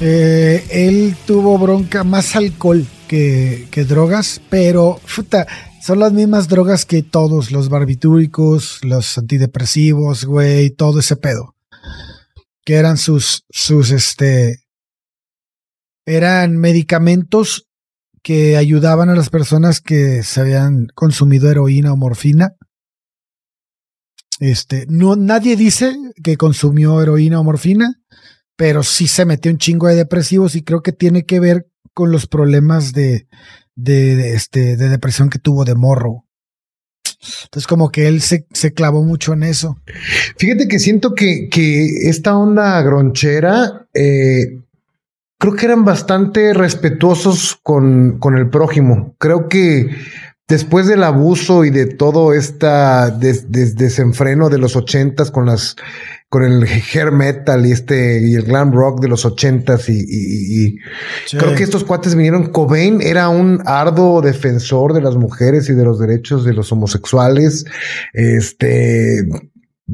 Eh, él tuvo bronca más alcohol que, drogas, pero son las mismas drogas que todos, los barbitúricos, los antidepresivos, güey, todo ese pedo. Que eran sus, sus, este, eran medicamentos que ayudaban a las personas que se habían consumido heroína o morfina. Este, no, nadie dice que consumió heroína o morfina, pero sí se metió un chingo de depresivos y creo que tiene que ver con los problemas de, de, este, de depresión que tuvo de morro. Entonces como que él se, se clavó mucho en eso. Fíjate que siento que, que esta onda gronchera, eh, creo que eran bastante respetuosos con, con el prójimo. Creo que después del abuso y de todo esta desenfreno de los ochentas con las con el hair metal y este y el glam rock de los ochentas y, y, creo que estos cuates vinieron. Cobain era un arduo defensor de las mujeres y de los derechos de los homosexuales. Este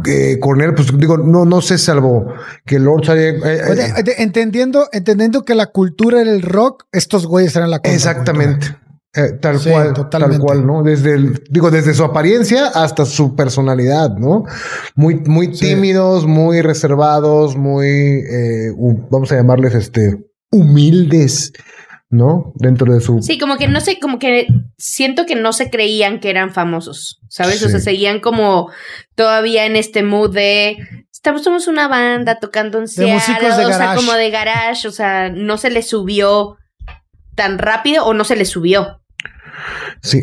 eh, Cornel, pues digo, no, no sé, salvo que Lord eh, eh, entendiendo, entendiendo que la cultura era el rock, estos güeyes eran la Exactamente. Eh, tal cual, tal cual, ¿no? Desde el, digo, desde su apariencia hasta su personalidad, ¿no? Muy, muy tímidos, muy reservados, muy, eh, vamos a llamarles, este, humildes, ¿no? Dentro de su... Sí, como que no sé, como que siento que no se creían que eran famosos, ¿sabes? O sea, seguían como todavía en este mood de... Estamos, somos una banda tocando un Seattle, o sea, como de garage, o sea, no se les subió tan rápido o no se les subió. Sí.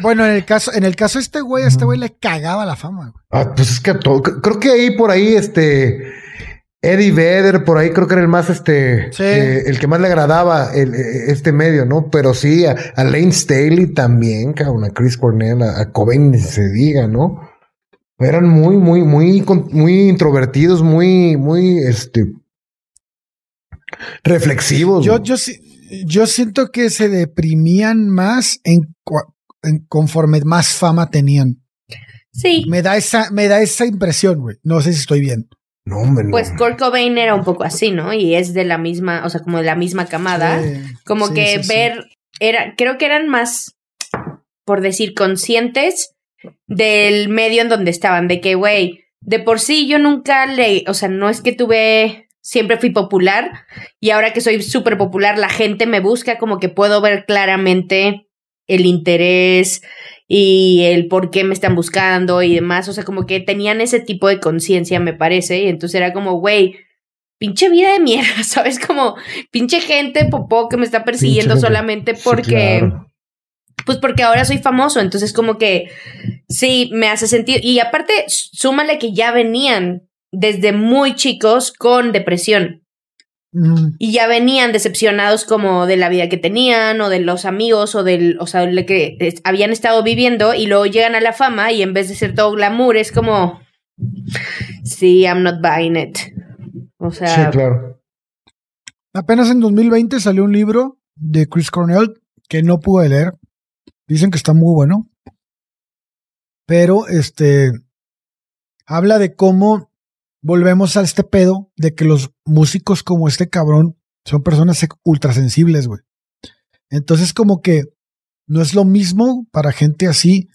bueno, en el caso, en el caso de este güey, a este güey le cagaba la fama. Ah, pues es que todo, creo que ahí por ahí, este, Eddie Vedder, por ahí creo que era el más, este, eh, el que más le agradaba el, eh, este medio, ¿no? Pero sí, a, Lane Staley también, cabrón, a Chris Cornell, a, a Cobain, se diga, ¿no? Eran muy, muy, muy, muy introvertidos, muy, muy, este, reflexivos. Yo, yo sí, yo siento que se deprimían más en, conforme más fama tenían. Sí. Me da esa, me da esa impresión, güey. No sé si estoy bien. No, no. Pues Kurt Cobain era un poco así, ¿no? Y es de la misma, o sea, como de la misma camada. como que ver, era, creo que eran más, por decir, conscientes del medio en donde estaban, de que, güey, de por sí yo nunca le, o sea, no es que tuve siempre fui popular y ahora que soy súper popular, la gente me busca como que puedo ver claramente el interés y el por qué me están buscando y demás. O sea, como que tenían ese tipo de conciencia, me parece. Y entonces era como, güey, pinche vida de mierda, ¿sabes? Como pinche gente popó que me está persiguiendo solamente porque... Pues porque ahora soy famoso, entonces como que sí, me hace sentido. Y aparte, súmale que ya venían desde muy chicos con depresión. Mm. Y ya venían decepcionados como de la vida que tenían o de los amigos o del, o sea, de que habían estado viviendo y luego llegan a la fama y en vez de ser todo glamour es como, sí, I'm not buying it. O sea... Sí, claro. Apenas en 2020 salió un libro de Chris Cornell que no pude leer. Dicen que está muy bueno. Pero este habla de cómo volvemos a este pedo de que los músicos como este cabrón son personas ultrasensibles, güey. Entonces, como que no es lo mismo para gente así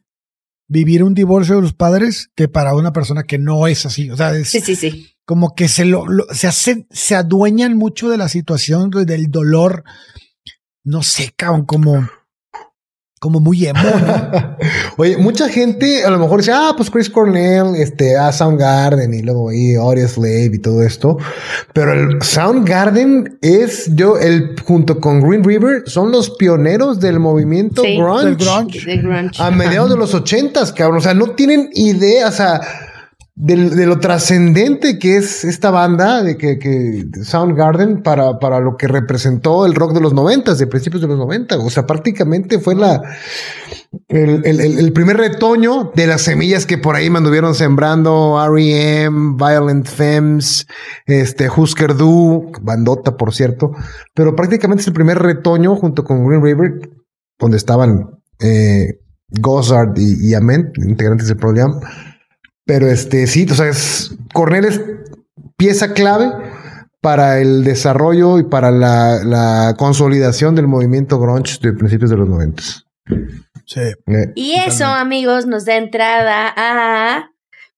vivir un divorcio de los padres que para una persona que no es así. O sea, es sí, sí, sí. como que se lo, se hacen, se adueñan mucho de la situación, del dolor. No sé, cabrón, como como muy emo, Oye, mucha gente a lo mejor dice, ah, pues Chris Cornell, este, a Soundgarden y luego ahí Audio Slave y todo esto. Pero el Soundgarden es yo, el junto con Green River, son los pioneros del movimiento grunge, grunge. A mediados de los ochentas, cabrón. O sea, no tienen idea, o sea de, lo trascendente que es esta banda, de que, que Soundgarden, para, para lo que representó el rock de los noventas, de principios de los noventa. O sea, prácticamente fue la, el, primer retoño de las semillas que por ahí me anduvieron sembrando R.E.M., Violent Femmes, este, Husker Du, bandota, por cierto. Pero prácticamente es el primer retoño junto con Green River, donde estaban eh, Gozard y, y Ament, integrantes del programa pero este sí, o sea, es, Cornell es pieza clave para el desarrollo y para la, consolidación del movimiento grunge de principios de los 90. Sí. Eh, y eso, amigos, nos da entrada a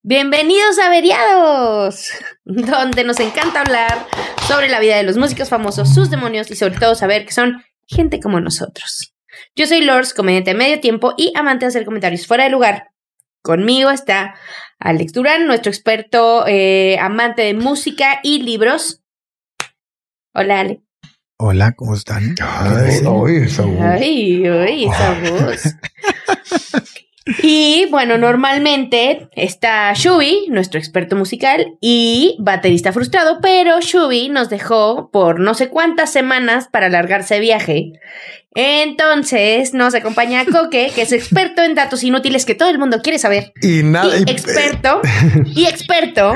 Bienvenidos a Veriados, donde nos encanta hablar sobre la vida de los músicos famosos, sus demonios y sobre todo saber que son gente como nosotros. Yo soy Lors, comediante de medio tiempo y amante de hacer comentarios fuera de lugar. Conmigo está Alex Durán, nuestro experto eh, amante de música y libros. Hola, Ale. Hola, ¿cómo están? Ay, ay, esa voz. Ay, ay, esa voz. Y bueno, normalmente está Shubi, nuestro experto musical y baterista frustrado, pero Shubi nos dejó por no sé cuántas semanas para alargarse de viaje. Entonces nos acompaña Coque, que es experto en datos inútiles que todo el mundo quiere saber. Y nada. experto. y experto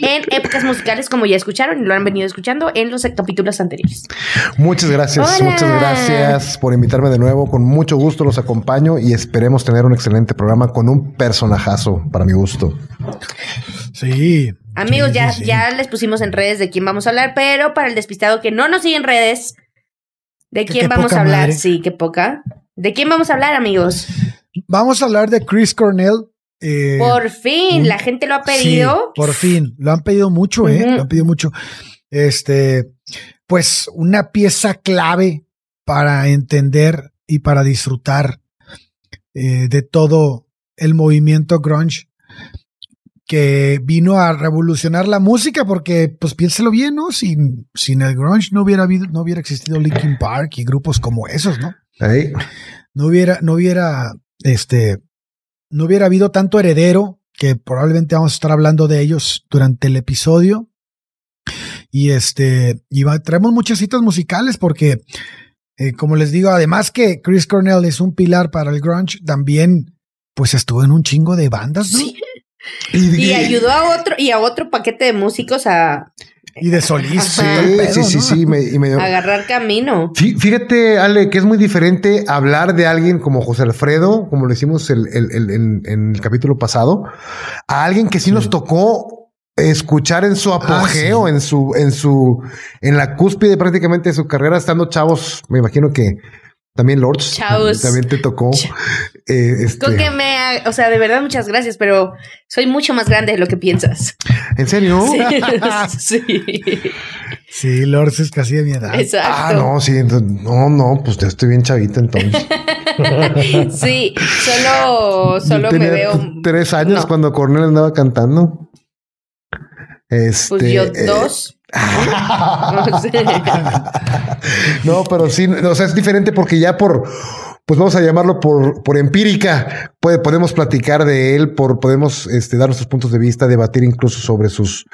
en épocas musicales, como ya escucharon y lo han venido escuchando en los capítulos anteriores. Muchas gracias, muchas gracias por invitarme de nuevo. Con mucho gusto los acompaño y esperemos tener un excelente programa con un personajazo para mi gusto. Sí. Amigos, ya, ya les pusimos en redes de quién vamos a hablar, pero para el despistado que no nos sigue en redes, ¿de quién vamos a hablar? Sí, qué poca. ¿De quién vamos a hablar, amigos? Vamos a hablar de Chris Cornell, eh, por fin, la gente lo ha pedido. por fin, lo han pedido mucho, ¿eh? Lo han pedido mucho. Este, pues una pieza clave para entender y para disfrutar eh, de todo el movimiento grunge que vino a revolucionar la música porque pues piénselo bien, ¿no? Sin, sin el grunge no hubiera habido, no hubiera existido Linkin Park y grupos como esos, ¿no? No hubiera, no hubiera, este, no hubiera habido tanto heredero, que probablemente vamos a estar hablando de ellos durante el episodio. Y este, y traemos muchas citas musicales porque, eh, como les digo, además que Chris Cornell es un pilar para el grunge, también pues estuvo en un chingo de bandas, ¿no? Y, ayudó a otro, y a otro paquete de músicos a, y de solista. Sí, sí, sí, Agarrar camino. Fíjate, Ale, que es muy diferente hablar de alguien como José Alfredo, como lo hicimos el, en el capítulo pasado, a alguien que sí, nos tocó escuchar en su ah, apogeo, en su, en su, en la cúspide prácticamente de su carrera, estando chavos, me imagino que también Lords. Chavos. También te tocó. Eh, este... que me, o sea, de verdad, muchas gracias, pero soy mucho más grande de lo que piensas. ¿En serio? Sí. sí. Lords es casi de mi edad. Exacto. Ah, no, sí. No, no, pues ya estoy bien chavita entonces. sí, solo, solo me veo. Tres años cuando Cornel andaba cantando. Este, pues yo eh, no, pero sí, o sea, es diferente porque ya por, pues vamos a llamarlo por, por empírica, puede, podemos platicar de él, por, podemos este, dar nuestros puntos de vista, debatir incluso sobre sus,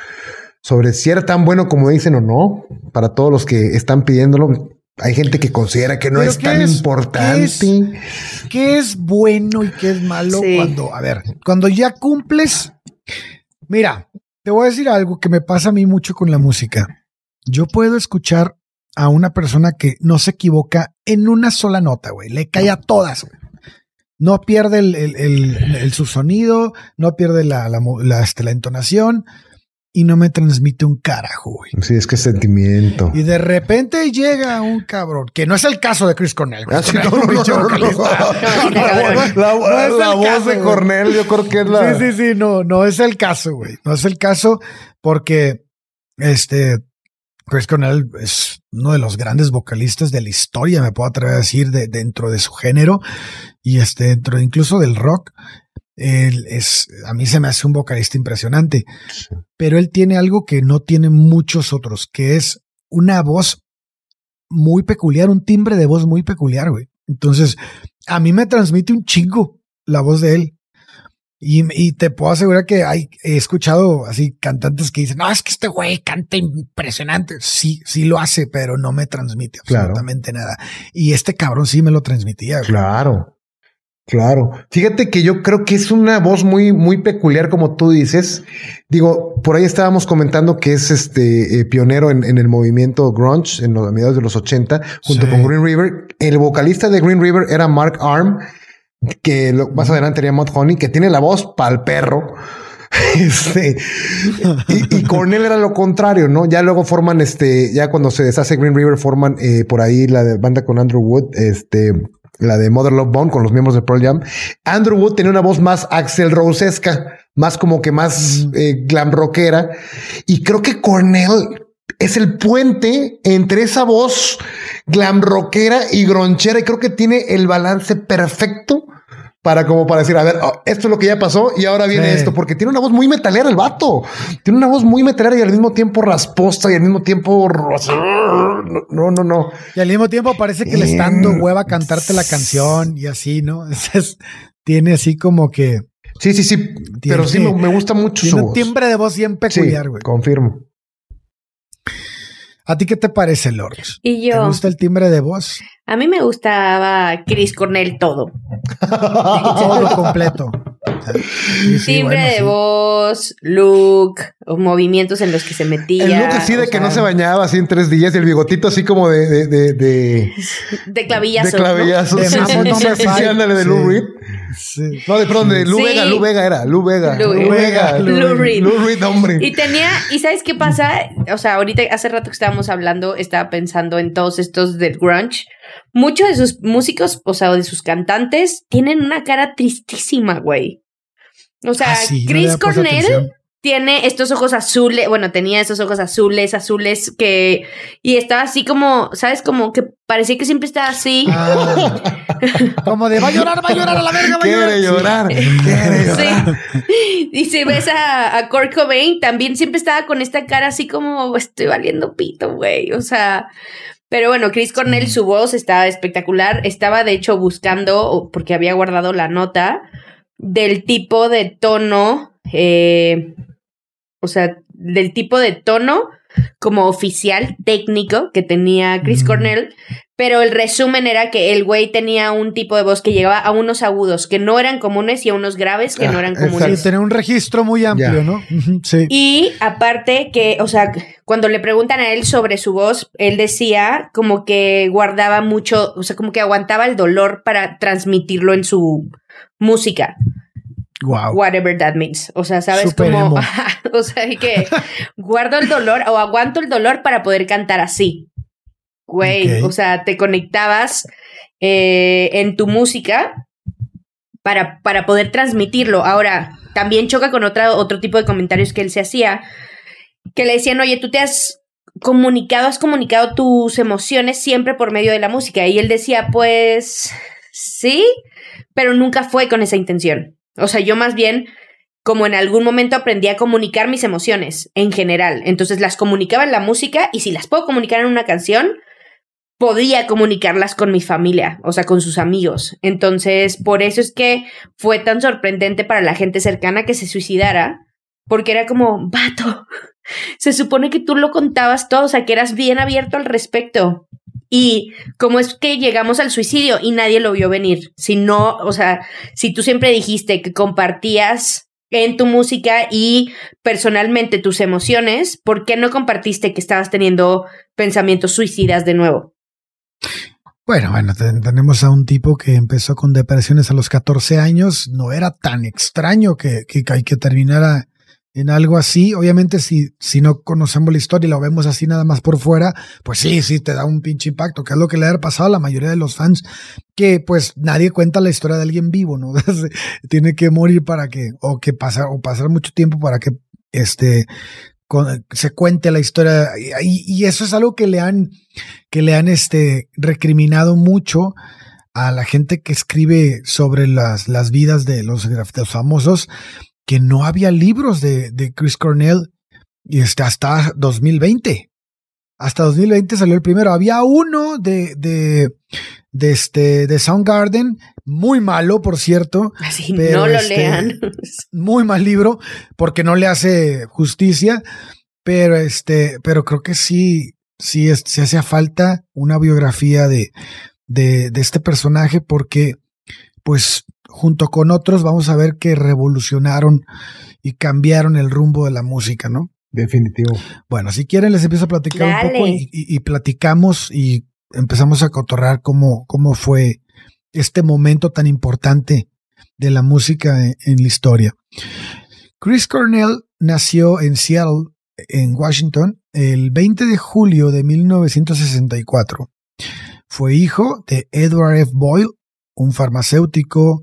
sobre si era tan bueno como dicen o no, para todos los que están pidiéndolo. Hay gente que considera que no es tan importante. ¿qué es, bueno y qué es malo cuando, a ver, cuando ya cumples? Mira, te voy a decir algo que me pasa a mí mucho con la música. Yo puedo escuchar a una persona que no se equivoca en una sola nota, güey. Le cae a todas. No pierde el, el, el, su sonido, no pierde la, la, la, este, la entonación y no me transmite un carajo, güey. Sí, es que es sentimiento. Y de repente llega un cabrón, que no es el caso de Chris Cornell. La, voz de Cornell, yo creo que es la. Sí, sí, sí, no, no es el caso, güey. No es el caso porque este Chris Cornell es uno de los grandes vocalistas de la historia, me puedo atrever a decir, de, dentro de su género y este, dentro incluso del rock. Él es, a mí se me hace un vocalista impresionante, pero él tiene algo que no tienen muchos otros, que es una voz muy peculiar, un timbre de voz muy peculiar, güey. Entonces, a mí me transmite un chingo la voz de él. Y, te puedo asegurar que hay, he escuchado así cantantes que dicen, no, es que este güey canta impresionante. Sí, sí lo hace, pero no me transmite absolutamente nada. Y este cabrón sí me lo transmitía. Claro. Claro. Fíjate que yo creo que es una voz muy, muy peculiar, como tú dices. Digo, por ahí estábamos comentando que es este eh, pionero en, el movimiento grunge en los mediados de los 80, junto con Green River. El vocalista de Green River era Mark Arm, que más adelante era Mud Honey, que tiene la voz pa'l perro. Este, y, Cornell era lo contrario, ¿no? Ya luego forman este, ya cuando se deshace Green River, forman eh, por ahí la banda con Andrew Wood, este, la de Mother Love Bone con los miembros de Pearl Jam. Andrew Wood tenía una voz más Axel Rosesca, más como que más eh, glam rockera. Y creo que Cornell es el puente entre esa voz glam rockera y gronchera. Y creo que tiene el balance perfecto para como para decir, a ver, oh, esto es lo que ya pasó y ahora viene esto, porque tiene una voz muy metalera el vato. Tiene una voz muy metalera y al mismo tiempo rasposa y al mismo tiempo... No, no, no. Y al mismo tiempo parece que le está dando hueva cantarte la canción y así, ¿no? Es, tiene así como que... Sí, sí, sí, pero sí me, gusta mucho tiene un timbre de voz bien peculiar, güey. confirmo. ¿A ti qué te parece, Lord? Y yo. ¿Te gusta el timbre de voz? A mí me gustaba Chris Cornell todo. todo completo. timbre de voz, look, movimientos en los que se metía. El look así de que no se bañaba así en tres días y el bigotito así como de... De, de, de, de clavillazos. De clavillazos. De de Lou Reed. No, de pronto, de Lu Vega, Lu Vega era, Lu Vega. Lu, Vega. Lu Reed. Lu Reed, hombre. Y tenía, ¿y sabes qué pasa? O sea, ahorita, hace rato que estábamos hablando, estaba pensando en todos estos del grunge. Muchos de sus músicos, o sea, de sus cantantes, tienen una cara tristísima, güey. O sea, ah, Chris Cornell tiene estos ojos azules, bueno, tenía esos ojos azules, azules que, y estaba así como, ¿sabes? Como que parecía que siempre estaba así. Ah. como de va a llorar, va a llorar a la verga, va a llorar. Quiere llorar, quiere llorar. Sí. Y si ves a, a Kurt Cobain, también siempre estaba con esta cara así como, estoy valiendo pito, güey, o sea... Pero bueno, Chris Cornell, su voz estaba espectacular. Estaba de hecho buscando, porque había guardado la nota, del tipo de tono eh, o sea, del tipo de tono como oficial técnico que tenía Chris Cornell, pero el resumen era que el güey tenía un tipo de voz que llegaba a unos agudos que no eran comunes y a unos graves que no eran comunes. Sí, tenía un registro muy amplio, ¿no? Sí. Y aparte que, o sea, cuando le preguntan a él sobre su voz, él decía como que guardaba mucho, o sea, como que aguantaba el dolor para transmitirlo en su música. Whatever that means. O sea, ¿sabes cómo? o sea, que guardo el dolor o aguanto el dolor para poder cantar así. Güey, o sea, te conectabas eh, en tu música para, para poder transmitirlo. Ahora, también choca con otra, otro tipo de comentarios que él se hacía, que le decían, oye, tú te has comunicado, has comunicado tus emociones siempre por medio de la música. Y él decía, pues sí, pero nunca fue con esa intención. O sea, yo más bien como en algún momento aprendí a comunicar mis emociones en general. Entonces las comunicaba en la música y si las puedo comunicar en una canción, podía comunicarlas con mi familia, o sea, con sus amigos. Entonces, por eso es que fue tan sorprendente para la gente cercana que se suicidara, porque era como, vato, se supone que tú lo contabas todo, o sea, que eras bien abierto al respecto. Y cómo es que llegamos al suicidio y nadie lo vio venir. Si no, o sea, si tú siempre dijiste que compartías en tu música y personalmente tus emociones, ¿por qué no compartiste que estabas teniendo pensamientos suicidas de nuevo? Bueno, bueno, tenemos a un tipo que empezó con depresiones a los 14 años. No era tan extraño que, que, que terminara en algo así. Obviamente, si, si no conocemos la historia y lo vemos así nada más por fuera, pues sí, sí, te da un pinche impacto, que es lo que le ha pasado a la mayoría de los fans, que pues nadie cuenta la historia de alguien vivo, ¿no? Tiene que morir para que, o que pasar, o pasar mucho tiempo para que, este, se cuente la historia y, eso es algo que le han que le han este recriminado mucho a la gente que escribe sobre las, las vidas de los, famosos que no había libros de, de Chris Cornell y este, hasta 2020 hasta 2020 salió el primero. Había uno de, de, de, este, de Soundgarden, muy malo, por cierto. Así, no lo este, lean. Muy mal libro, porque no le hace justicia. Pero este, pero creo que sí, sí, se hacía falta una biografía de, de, de este personaje, porque, pues, junto con otros, vamos a ver que revolucionaron y cambiaron el rumbo de la música, ¿no? Definitivo. Bueno, si quieren les empiezo a platicar un poco y, platicamos y empezamos a cotorrar cómo, cómo fue este momento tan importante de la música en, en la historia. Chris Cornell nació en Seattle, en Washington, el 20 de julio de 1964. Fue hijo de Edward F. Boyle, un farmacéutico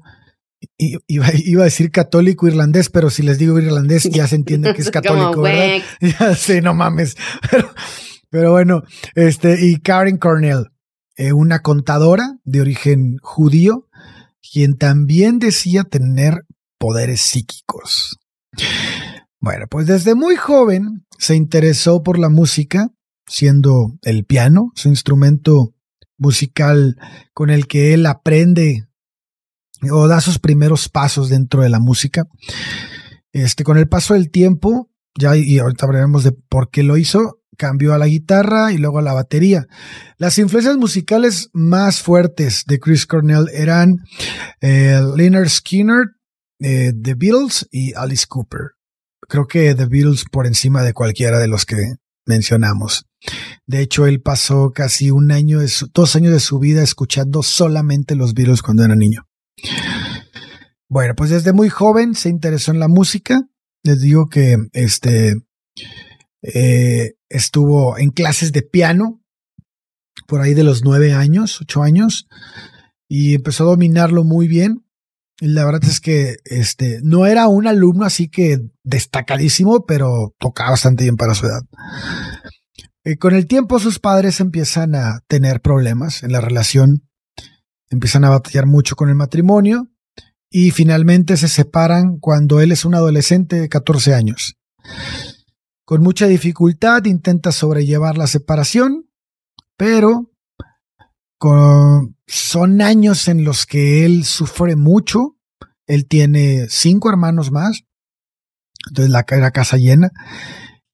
Iba, iba, a decir católico irlandés, pero si les digo irlandés ya se entiende que es católico, ¿verdad? Ya sé, no mames. Pero, bueno, este, y Karen Cornell, eh, una contadora de origen judío, quien también decía tener poderes psíquicos. Bueno, pues desde muy joven se interesó por la música, siendo el piano su instrumento musical con el que él aprende o da sus primeros pasos dentro de la música. Este, con el paso del tiempo, ya y ahorita hablaremos de por qué lo hizo, cambió a la guitarra y luego a la batería. Las influencias musicales más fuertes de Chris Cornell eran eh, Leonard Skinner, eh, The Beatles y Alice Cooper. Creo que The Beatles por encima de cualquiera de los que mencionamos. De hecho, él pasó casi un año, dos años de su vida escuchando solamente los Beatles cuando era niño. Bueno, pues desde muy joven se interesó en la música. Les digo que este eh, estuvo en clases de piano por ahí de los nueve años, ocho años, y empezó a dominarlo muy bien. La verdad es que este no era un alumno así que destacadísimo, pero tocaba bastante bien para su edad. Eh, con el tiempo sus padres empiezan a tener problemas en la relación empiezan a batallar mucho con el matrimonio y finalmente se separan cuando él es un adolescente de 14 años. Con mucha dificultad intenta sobrellevar la separación, pero son años en los que él sufre mucho. Él tiene cinco hermanos más, entonces la, casa llena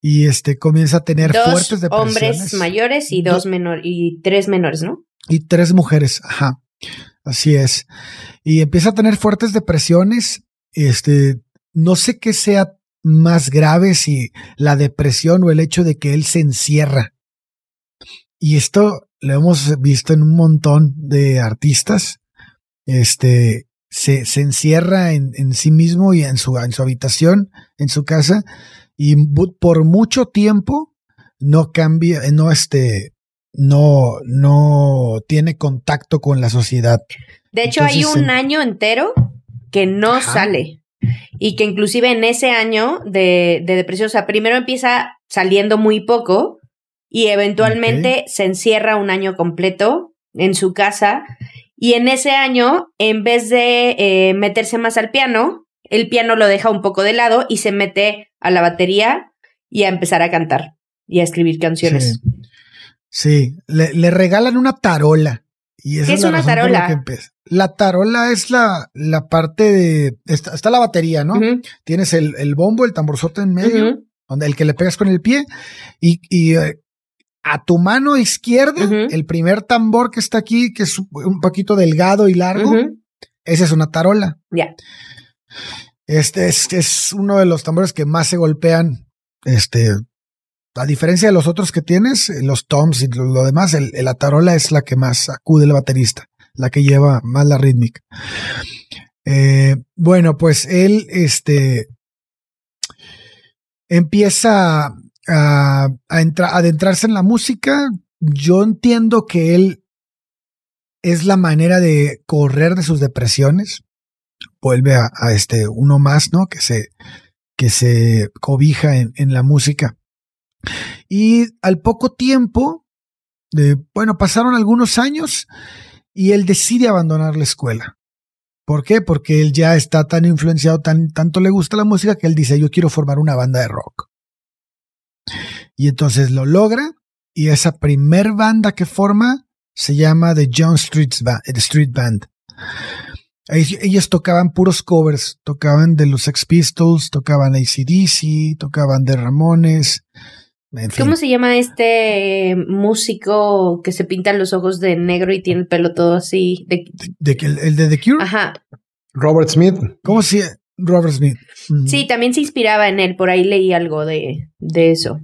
y este comienza a tener fuertes depresiones. hombres mayores y dos menores y tres menores, ¿no? Y tres mujeres, ajá. Así es. Y empieza a tener fuertes depresiones. Este, no sé qué sea más grave si la depresión o el hecho de que él se encierra. Y esto lo hemos visto en un montón de artistas. Este, se, se encierra en, en, sí mismo y en su, en su habitación, en su casa, y por mucho tiempo no cambia, no este, no, no tiene contacto con la sociedad. De hecho, hay un año entero que no sale. Y que inclusive en ese año de, de, depresión, o sea, primero empieza saliendo muy poco y eventualmente se encierra un año completo en su casa. Y en ese año, en vez de eh, meterse más al piano, el piano lo deja un poco de lado y se mete a la batería y a empezar a cantar y a escribir canciones. Sí, le, regalan una tarola. Y esa ¿Qué es, una tarola? La tarola es la, la parte de. Está, la batería, ¿no? Tienes el, el, bombo, el tamborzote en medio, donde el que le pegas con el pie, y, y eh, a tu mano izquierda, el primer tambor que está aquí, que es un poquito delgado y largo, esa es una tarola. Ya. Este es, es, uno de los tambores que más se golpean este, A diferencia de los otros que tienes, eh, los toms y lo, demás, la tarola es la que más acude el baterista, la que lleva más la rítmica. Eh, bueno, pues él, este, empieza a, a, adentrarse en la música. Yo entiendo que él es la manera de correr de sus depresiones. Vuelve a, este uno más, ¿no? Que se, que se cobija en la música. Y al poco tiempo, bueno, pasaron algunos años y él decide abandonar la escuela. ¿Por qué? Porque él ya está tan influenciado, tan, tanto le gusta la música que él dice, yo quiero formar una banda de rock. Y entonces lo logra y esa primer banda que forma se llama The John Street Band. Street Band. Ellos tocaban puros covers, tocaban de los Sex Pistols, tocaban ACDC, tocaban de Ramones. ¿Cómo se llama este músico que se pinta los ojos de negro y tiene el pelo todo así? De, el, de The Cure? Ajá. Robert Smith. ¿Cómo se Robert Smith? Sí, también se inspiraba en él, por ahí leí algo de, de eso.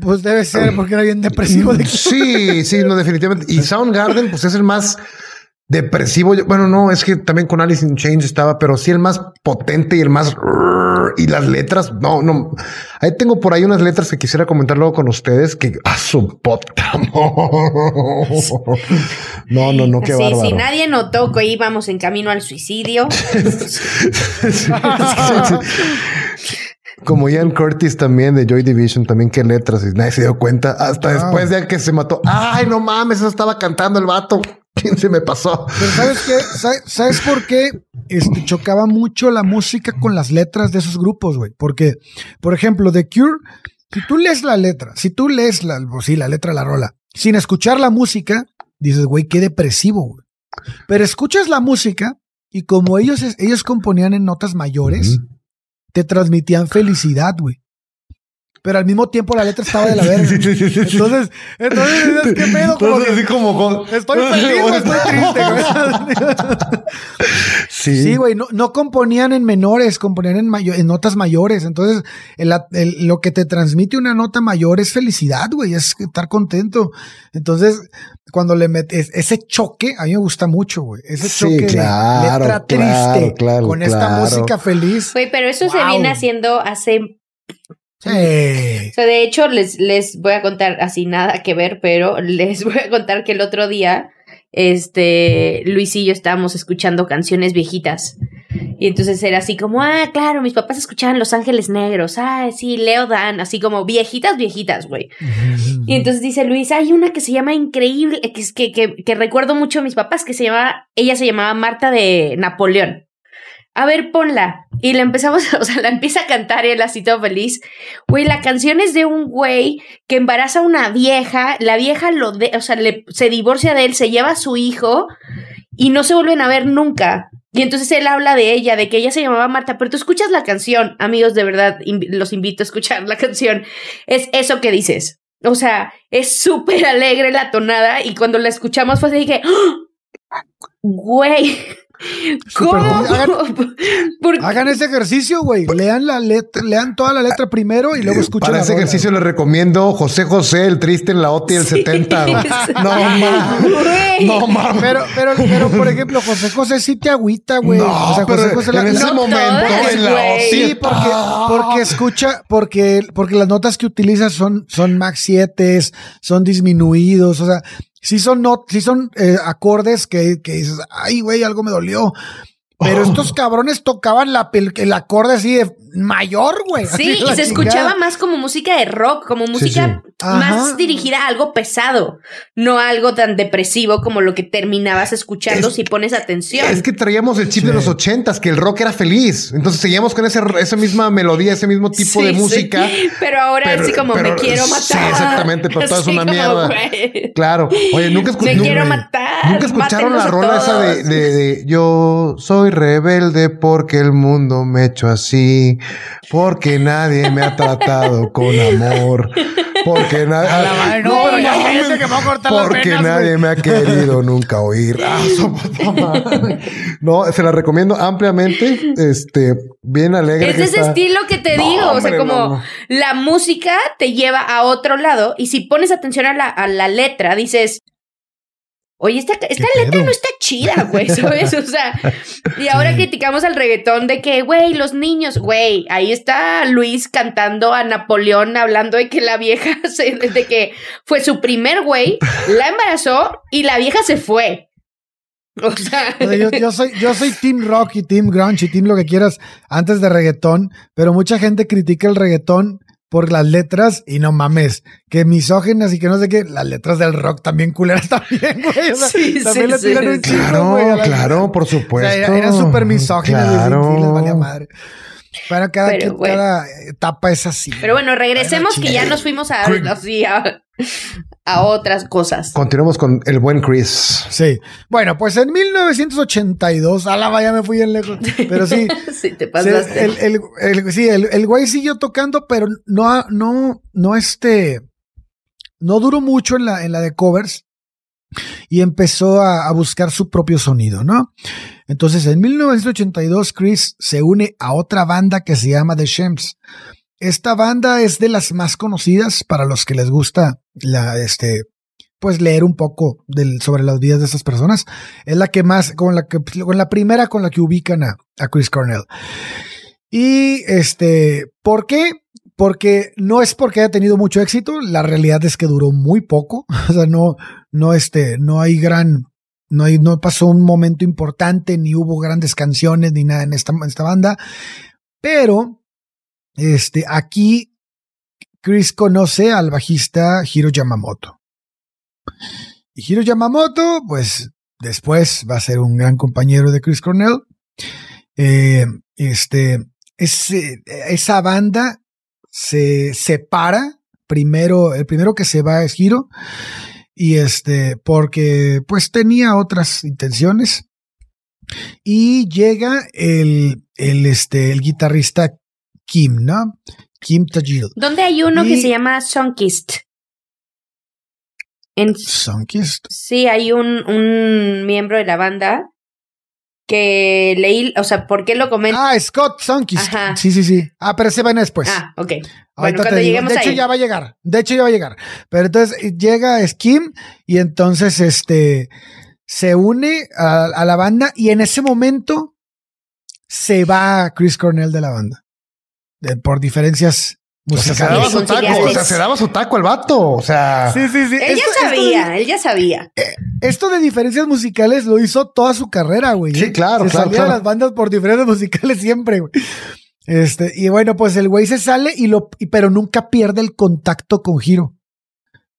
Pues debe ser porque era bien depresivo. Sí, sí, no, definitivamente. Y Soundgarden, pues es el más depresivo. Bueno, no, es que también con Alice in Chains estaba, pero sí el más potente y el más y las letras. No, no. Ahí tengo por ahí unas letras que quisiera comentar luego con ustedes que a su puta. No, no, no, qué sí, Si nadie notó que íbamos en camino al suicidio. Como Ian Curtis también de Joy Division, también qué letras, y nadie se dio cuenta hasta después de que se mató. Ay, no mames, eso estaba cantando el vato. ¿Quién se me pasó? Pero ¿sabes qué? ¿Sabes, por qué este, chocaba mucho la música con las letras de esos grupos, güey? Porque, por ejemplo, The Cure, si tú lees la letra, si tú lees la, pues sí, la letra la rola, sin escuchar la música, dices, güey, qué depresivo, güey. Pero escuchas la música y como ellos, ellos componían en notas mayores, te transmitían felicidad, güey. Pero al mismo tiempo la letra estaba de la verga. Entonces, entonces, ¿qué pedo? Como así como Estoy feliz o estoy triste, güey. sí. Sí, güey. No, no, componían en menores, componían en, en notas mayores. Entonces, lo que te transmite una nota mayor es felicidad, güey. Es estar contento. Entonces, cuando le metes ese choque, a mí me gusta mucho, güey. Ese choque de letra triste con esta música feliz. Güey, pero eso se viene haciendo hace o sea, de hecho, les, les voy a contar así nada que ver, pero les voy a contar que el otro día, este, Luis y yo estábamos escuchando canciones viejitas. Y entonces era así como, ah, claro, mis papás escuchaban Los Ángeles Negros, ah, sí, Leo Dan, así como viejitas, viejitas, güey. y entonces dice Luis, hay una que se llama Increíble, que, que, que, recuerdo mucho a mis papás, que se llamaba, ella se llamaba Marta de Napoleón a ver, ponla. Y la empezamos, o sea, la empieza a cantar y él así todo feliz. Güey, la canción es de un güey que embaraza a una vieja, la vieja lo de, o sea, se divorcia de él, se lleva a su hijo y no se vuelven a ver nunca. Y entonces él habla de ella, de que ella se llamaba Marta, pero tú escuchas la canción, amigos, de verdad, los invito a escuchar la canción. Es eso que dices. O sea, es súper alegre la tonada y cuando la escuchamos fue así que, ¡Ah! güey, ¿Cómo? Hagan, ese ejercicio, güey. Lean la letra, lean toda la letra primero y luego escuchen. Para ese ejercicio les recomiendo José José, el triste en la OTI el 70. no mames. No mames. Pero, pero, pero, por ejemplo, José José sí te agüita, güey. No, o sea, José José en ese momento en la OTI. Sí, porque, porque escucha, porque, porque las notas que utilizas son, son max 7, son disminuidos. O sea, sí son, no, sí son eh, acordes que, que dices, ay, güey, algo me dolió. Pero estos cabrones tocaban la, el, acorde así de mayor, güey. Sí, y se escuchaba más como música de rock, como música más dirigida a algo pesado, no algo tan depresivo como lo que terminabas escuchando si pones atención. Es que traíamos el chip de los ochentas, que el rock era feliz. Entonces seguíamos con esa misma melodía, ese mismo tipo de música. Pero ahora es así como me quiero matar. Sí, exactamente, pero todo es una mierda. Claro. Oye, nunca escucharon. Me quiero matar. Nunca escucharon la rola esa de, de yo soy rebelde porque el mundo me echó así, porque nadie me ha tratado con amor. Porque nadie. no, pero ya Porque nadie me ha querido nunca oír. Ah, no, se la recomiendo ampliamente. Este, bien alegre. Es ese estilo que te digo. o sea, como la música te lleva a otro lado y si pones atención a la, a la letra, dices, Oye, esta, esta letra no está chida, güey, ¿sabes? O sea, y ahora criticamos al reggaetón de que, güey, los niños, güey, ahí está Luis cantando a Napoleón hablando de que la vieja, se, de que fue su primer güey, la embarazó y la vieja se fue. O sea, yo, yo, soy, yo soy Team Rock y Team Grunge y Team lo que quieras antes de reggaetón, pero mucha gente critica el reggaetón por las letras y no mames, que misógenas y que no sé qué, las letras del rock también culeras también, güey. O sea, sí, también le tiran un chingo, Claro, claro, por supuesto. O sea, eran súper misógenas, claro. les valía madre. Bueno, cada, cada etapa es así. Pero bueno, regresemos que ya nos fuimos a, así, a, a otras cosas. Continuamos con el buen Chris. Sí. Bueno, pues en 1982, a la vaya me fui en lejos, pero sí. sí, te pasaste. El, el, el, sí, el, el güey siguió tocando, pero no, no, no este, no duró mucho en la, en la de covers y empezó a, buscar su propio sonido, ¿no? Entonces, en 1982, Chris se une a otra banda que se llama The Shems. Esta banda es de las más conocidas para los que les gusta la, este, pues leer un poco sobre las vidas de estas personas. Es la que más, con la que, con la primera con la que ubican a, a Chris Cornell. Y este, ¿por qué? Porque no es porque haya tenido mucho éxito, la realidad es que duró muy poco, o sea, no, no este, no hay gran, no hay, no pasó un momento importante, ni hubo grandes canciones, ni nada en esta, esta banda, pero este, aquí Chris conoce al bajista Hiro Yamamoto. Y Hiro Yamamoto, pues después va a ser un gran compañero de Chris Cornell. Eh, este, esa banda se separa. Primero, el primero que se va es Hiro. Y este, porque pues tenía otras intenciones. Y llega el, el, este, el guitarrista Kim, ¿no? Kim Tajil. ¿Dónde hay uno que se llama Sunkist? En... ¿Sunkist? Sí, hay un, un miembro de la banda que leí, o sea, ¿por qué lo comento? Ah, Scott Sunkist. Sí, sí, sí. Ah, pero se va después. Ah, ok. Bueno, cuando lleguemos de hecho, ya va a llegar. De hecho, ya va a llegar. Pero entonces eh, llega Kim y entonces este se une a, a la banda y en ese momento se va Chris Cornell de la banda por diferencias O sea, se daba su taco, o sea, se daba su taco el vato, o sea. Sí, sí, sí. Él ya sabía, él ya sabía. Eh, esto de diferencias musicales lo hizo toda su carrera, güey. Sí, claro, se claro. Salía de las bandas por diferencias musicales siempre, güey. Este, y bueno, pues el güey se sale y lo, pero nunca pierde el contacto con Giro.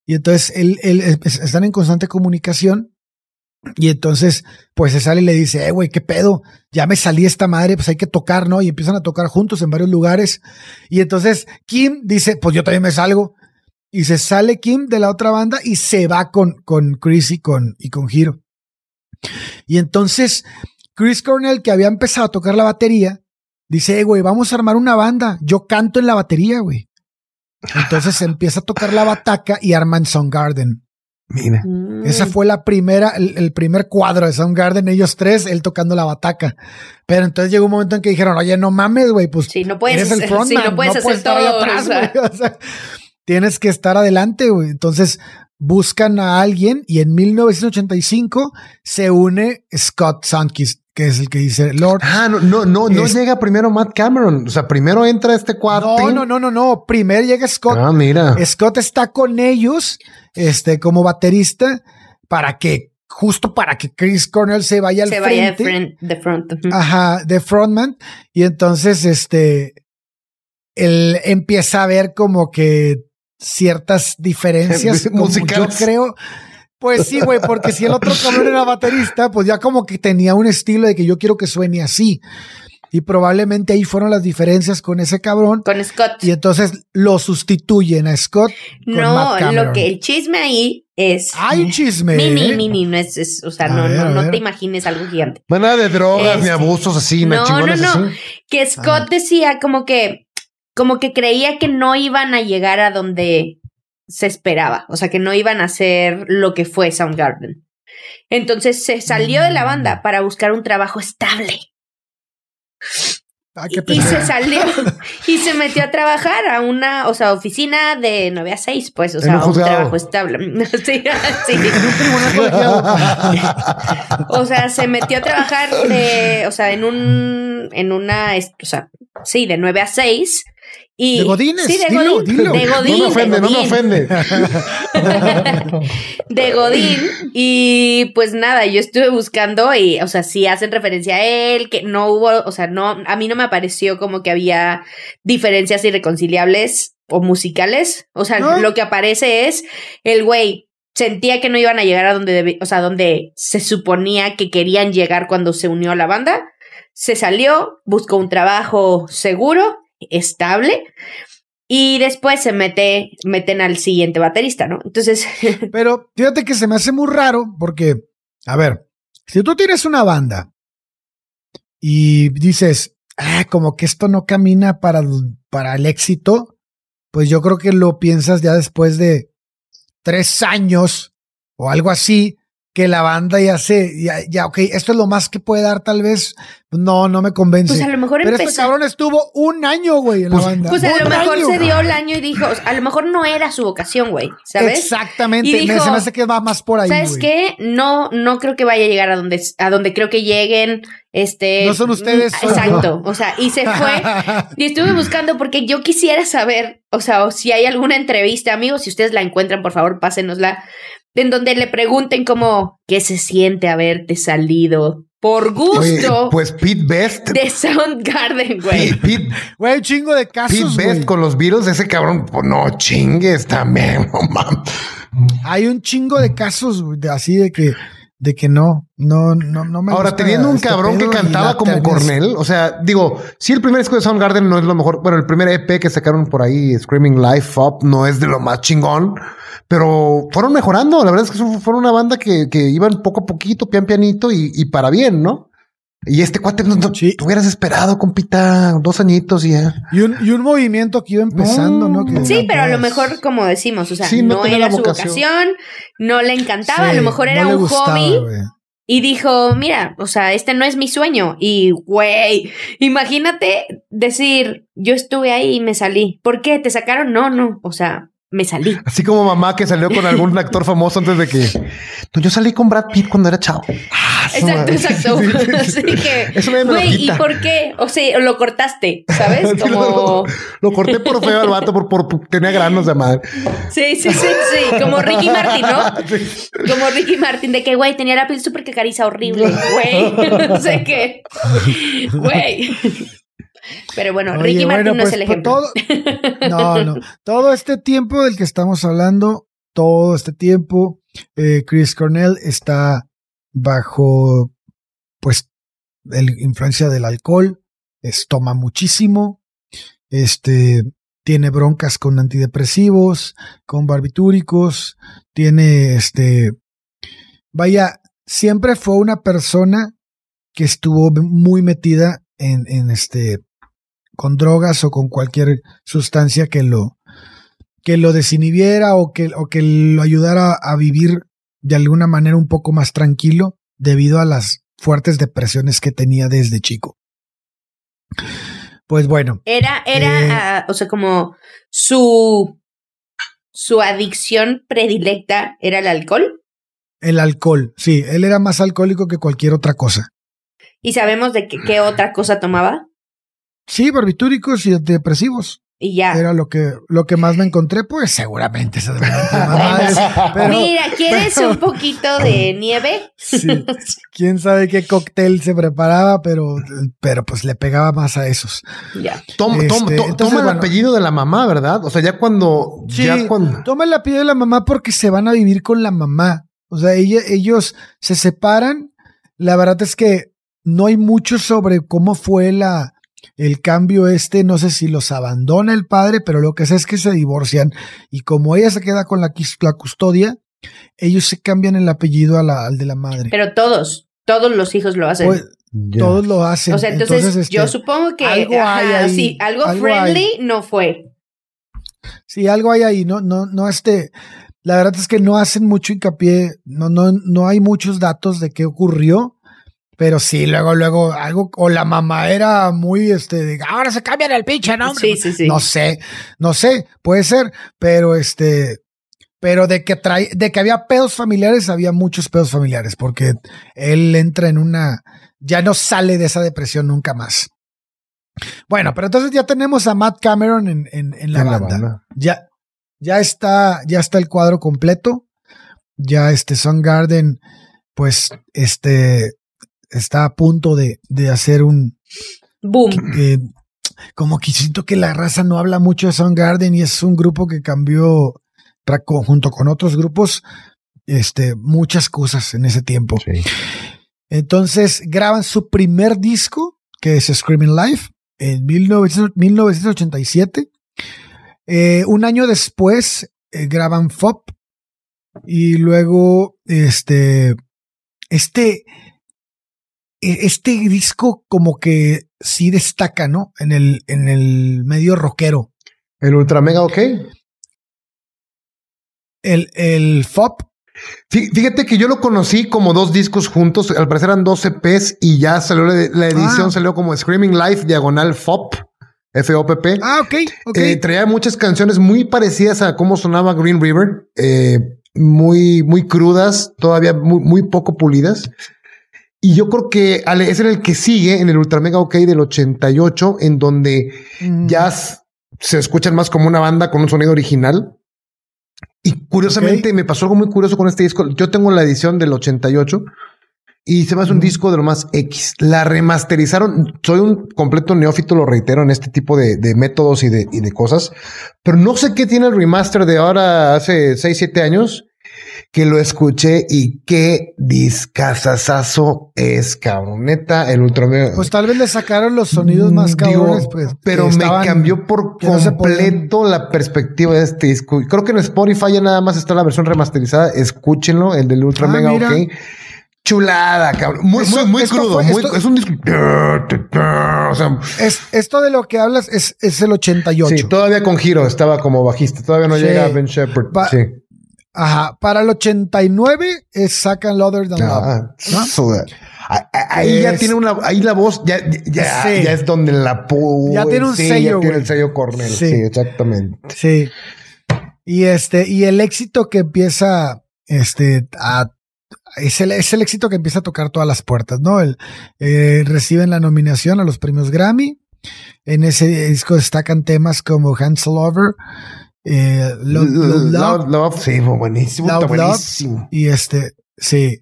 Y entonces él, él, están en constante comunicación y entonces, pues se sale y le dice, eh, güey, qué pedo, ya me salí esta madre, pues hay que tocar, ¿no? Y empiezan a tocar juntos en varios lugares. Y entonces Kim dice, pues yo también me salgo. Y se sale Kim de la otra banda y se va con, con Chris y con, y con Hiro. Y entonces Chris Cornell, que había empezado a tocar la batería, dice, eh, güey, vamos a armar una banda. Yo canto en la batería, güey. Entonces empieza a tocar la bataca y arman Soundgarden. Mira. Mm. Esa fue la primera, el, el, primer cuadro de Soundgarden, ellos tres, él tocando la bataca. Pero entonces llegó un momento en que dijeron, oye, no mames, güey, pues sí, no puedes, eres el frontman, sí, no puedes, no puedes estar ahí atrás, güey. O sea, tienes que estar adelante, güey. Entonces buscan a alguien y en 1985 se une Scott Sunkist, que es el que dice Lord. Ah, no, no, no, no es, llega primero Matt Cameron. O sea, primero entra este cuarto. No, no, no, no, no. Primero llega Scott. Ah, mira. Scott está con ellos, este, como baterista, para que, justo para que Chris Cornell se vaya al se frente. vaya de front. De front. Uh -huh. Ajá, de frontman. Y entonces, este, él empieza a ver como que ciertas diferencias musicales. Yo creo. Pues sí, güey, porque si el otro cabrón era baterista, pues ya como que tenía un estilo de que yo quiero que suene así. Y probablemente ahí fueron las diferencias con ese cabrón. Con Scott. Y entonces lo sustituyen a Scott. No, lo que el chisme ahí es. Hay chisme. Mini, ¿eh? mini, no es, es o sea, no, ver, no, no te imagines algo gigante. No nada de drogas este, ni abusos así, no, chingones no, no. así. Que Scott ah. decía como que, como que creía que no iban a llegar a donde se esperaba, o sea, que no iban a ser lo que fue Soundgarden. Entonces se salió de la banda para buscar un trabajo estable. Ah, Y, qué y se salió y se metió a trabajar a una, o sea, oficina de 9 a 6, pues, o En sea, un un trabajo estable. sí, sí. O sea, se metió a trabajar de, o sea, en un, en una, o sea, sí, de 9 a 6. Y, De Godínez, Sí, de dilo, Godín. dilo. De Godín. no me ofende, de no me ofende. de Godín y pues nada, yo estuve buscando y, o sea, sí hacen referencia a él, que no hubo, o sea, no, a mí no me pareció como que había diferencias irreconciliables o musicales, o sea, ¿No? lo que aparece es el güey sentía que no iban a llegar a donde o sea, donde se suponía que querían llegar cuando se unió a la banda, se salió, buscó un trabajo seguro, estable. Y después se mete, meten al siguiente baterista, ¿no? Entonces, Pero fíjate que se me hace muy raro porque, a ver, si tú tienes una banda y dices, ah, como que esto no camina para, para el éxito, pues yo creo que lo piensas ya después de tres años o algo así, que la banda ya se, ya, ya, ok, esto es lo más que puede dar tal vez. No, no me convence. pues a lo mejor Pero empezó. este cabrón estuvo un año, güey, en Pues- la banda. Pues a lo mejor año. se dio el año y dijo, o sea, a lo mejor no era su vocación, güey, ¿sabes? Exactamente. Y me, dijo, se me hace que va más por ahí. ¿Sabes güey. qué? No, no creo que vaya a llegar a donde, a donde creo que lleguen. Este. No son ustedes. Exacto. O sea, y se fue. Y estuve buscando porque yo quisiera saber, o sea, o si hay alguna entrevista, amigos, si ustedes la encuentran, por favor, pásenosla, en donde le pregunten como, ¿qué se siente haberte salido por Oye, gusto pues Pete Best. de Soundgarden, güey? Pete, Pete, Güey, un chingo de Pete casos, Best güey. con los Beatles, ese cabrón, pues no chingues también, no mames. Hay un chingo de casos güey, de así de que, de que no, no, no, no me Ahora, gusta teniendo un este cabrón que cantaba como. Cornell, o sea, digo, si el primer disco de Soundgarden no es lo mejor, bueno, el primer EP que sacaron por ahí, Screaming Life Up, no es de lo más chingón, pero fueron mejorando. La verdad es que fueron una banda que, que iban poco a poquito, pian pianito y, y para bien, ¿no? Y este cuate, no, no, Sí. tú hubieras esperado, compita, dos añitos y ya. Y un, y un movimiento que iba empezando, ¿no? Que Sí, pero a lo todas- mejor, como decimos, o sea, Sí, no era su vocación. no le encantaba, a lo mejor era no le un gustaba, hobby y dijo, mira, o sea, este no es mi sueño. Y, güey, imagínate decir, yo estuve ahí y me salí. ¿Por qué? ¿Te sacaron? No, no, o sea, me salí. Así como mamá que salió con algún actor famoso antes de que. No, yo salí con Brad Pitt cuando era chavo. Ah, Exacto, exacto. Sí, sí, sí. Así que, Eso me güey, ¿y por qué? O sea, lo cortaste, ¿sabes? Como... lo, lo corté por feo al vato, por, por, por- tenía granos de madre. Sí, sí, sí, sí. Como Ricky Martin, ¿no? Como Ricky Martin, de que, güey, tenía la piel súper cacariza horrible, güey. No sé qué. Güey. Pero bueno, Oye, Ricky Martin bueno, no es pues, el por ejemplo. todo- no, no. Todo este tiempo del que estamos hablando, todo este tiempo, eh, Chris Cornell está bajo, pues, la influencia del alcohol, es, toma muchísimo, este, tiene broncas con antidepresivos, con barbitúricos, tiene, este, vaya, siempre fue una persona que estuvo muy metida en, en este, con drogas o con cualquier sustancia que lo que lo desinhibiera o que, o que lo ayudara a vivir de alguna manera un poco más tranquilo debido a las fuertes depresiones que tenía desde chico. Pues bueno, Era, era, Eh. ah, o sea, como su, su adicción predilecta era el alcohol. el alcohol, sí, él era más alcohólico que cualquier otra cosa. Y sabemos de que- qué otra cosa tomaba. Sí, barbitúricos y antidepresivos. Y ya. Era lo que, lo que más me encontré, pues seguramente se Mira, ¿quieres pero- un poquito de nieve? sí, quién sabe qué cóctel se preparaba, pero, pero pues le pegaba más a esos. ya. Toma, Este, toma, to- entonces, toma el bueno. apellido de la mamá, ¿verdad? O sea, ya cuando. Sí, Ya cuando. toma el apellido de la mamá porque se van a vivir con la mamá. O sea, ella, ellos se separan. La verdad es que no hay mucho sobre cómo fue la, el cambio este. No sé si los abandona el padre, pero lo que sé es que se divorcian. Y como ella se queda con la, custodia, ellos se cambian el apellido a la- al de la madre. Pero todos, todos los hijos lo hacen. Pues, todos lo hacen. o sea, entonces, este, yo supongo que algo hay ahí, sí, algo, algo friendly no fue. sí, algo hay ahí, no, no, no, este, la verdad es que no hacen mucho hincapié, no, no, no hay muchos datos de qué ocurrió, pero sí, luego, luego, algo, o la mamá era muy, este, ahora se cambian el pinche ¿no? Sí, sí, sí. No sé, no sé, puede ser, pero este, pero de que trae, de que había pedos familiares, había muchos pedos familiares, porque él entra en una, ya no sale de esa depresión nunca más. Bueno, pero entonces ya tenemos a Matt Cameron en, en, la, banda. Ya, ya está, ya está el cuadro completo. Ya este Garden, pues, este, está a punto de, de hacer un boom. como que siento que la raza no habla mucho de Garden y es un grupo que cambió junto con otros grupos, este, muchas cosas en ese tiempo. Entonces graban su primer disco, que es Screaming Life, en 1987. Eh, un año después eh, graban FOP y luego este, este, este disco como que sí destaca, ¿no? En el, en el medio rockero. ¿El Ultra Mega OK? El, el FOP Fíjate que yo lo conocí como dos discos juntos, al parecer eran dos EPs y ya salió la, edición, ah. salió como Screaming Life Diagonal FOP. F-O-P-P. Ah, ok. Eh, traía muchas canciones muy parecidas a cómo sonaba Green River, eh, muy, muy crudas, todavía muy, muy poco pulidas. Y yo creo que Ale, es el que sigue en el Ultra Mega OK del 88, en donde mm. ya se escuchan más como una banda con un sonido original. Y curiosamente me pasó algo muy curioso con este disco. Yo tengo la edición del 88 y se me hace un disco de lo más X. La remasterizaron. Soy un completo neófito, lo reitero, en este tipo de, métodos y de, y de, cosas. Pero no sé qué tiene el remaster de ahora hace 6, 7 años que lo escuché y qué discazazazo es, cabroneta, el Ultra Pues tal vez le sacaron los sonidos más cabrones, pues. Pero me cambió por completo la perspectiva de este disco. Creo que en Spotify ya nada más está la versión remasterizada. Escúchenlo, el del Ultra ah, Mega OK. Chulada, cabrón. Muy, muy, muy crudo. es un disco. O sea, es, esto de lo que hablas es, es el 88. Sí, todavía con giro estaba como bajista. Todavía no llega Ben Shepard. sí. Ajá, para el 89 es Sacan Other Than Love. Ah, ahí ya tiene una, ahí la voz ya, ya, ya es donde la Ya tiene un sello. Ya tiene el sello Cornell. Sí. exactamente. Sí. Y este, y el éxito que empieza, este, a es el, es el éxito que empieza a tocar todas las puertas, ¿no? El, eh, reciben la nominación a los premios Grammy. En ese disco destacan temas como Hansel Over, eh, love, love, sí, buenísimo, buenísimo. y este, sí.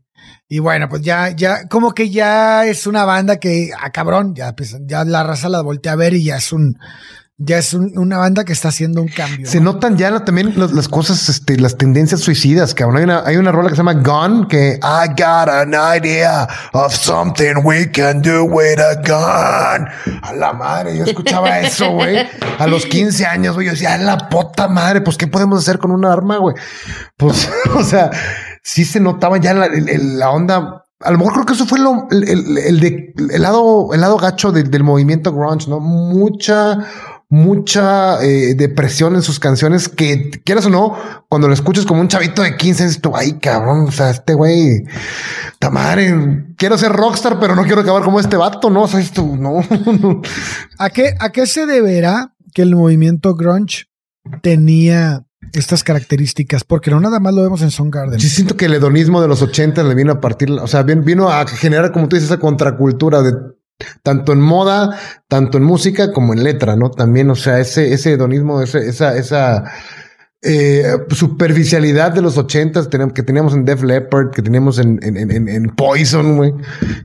Y bueno, pues ya, ya, como que ya es una banda que, ah, cabrón, ya, pues, ya la raza la voltea a ver y ya es un, ya es una banda que está haciendo un cambio. Se notan ya también las, cosas, este, las tendencias suicidas, cabrón. Hay una, hay una rola que se llama Gone, que I got an idea of something we can do with a gun. A la madre, yo escuchaba eso, güey. A los 15 años, güey. Yo decía, a la puta madre, pues, ¿qué podemos hacer con un arma, güey? Pues, o sea, sí se notaba ya la, la onda a lo mejor creo que eso fue lo, el, el, de, el lado, el lado gacho del movimiento grunge, ¿no? Mucha mucha eh, depresión en sus canciones que quieras o no, cuando lo escuchas como un chavito de 15, dices tú, ay cabrón, o sea, este güey, madre, quiero ser rockstar, pero no quiero acabar como este vato, ¿no? O sea, esto, no. ¿A qué, ¿A qué se deberá que el movimiento grunge tenía estas características, porque no nada más lo vemos en Garden. Sí, siento que el hedonismo de los 80 le vino a partir, o sea, vino a generar, como tú dices, esa contracultura de tanto en moda, tanto en música como en letra, ¿no? También, o sea, ese, ese hedonismo, esa, esa eh, superficialidad de los ochentas que teníamos en Def Leppard, que teníamos en, en, en, Poison, güey,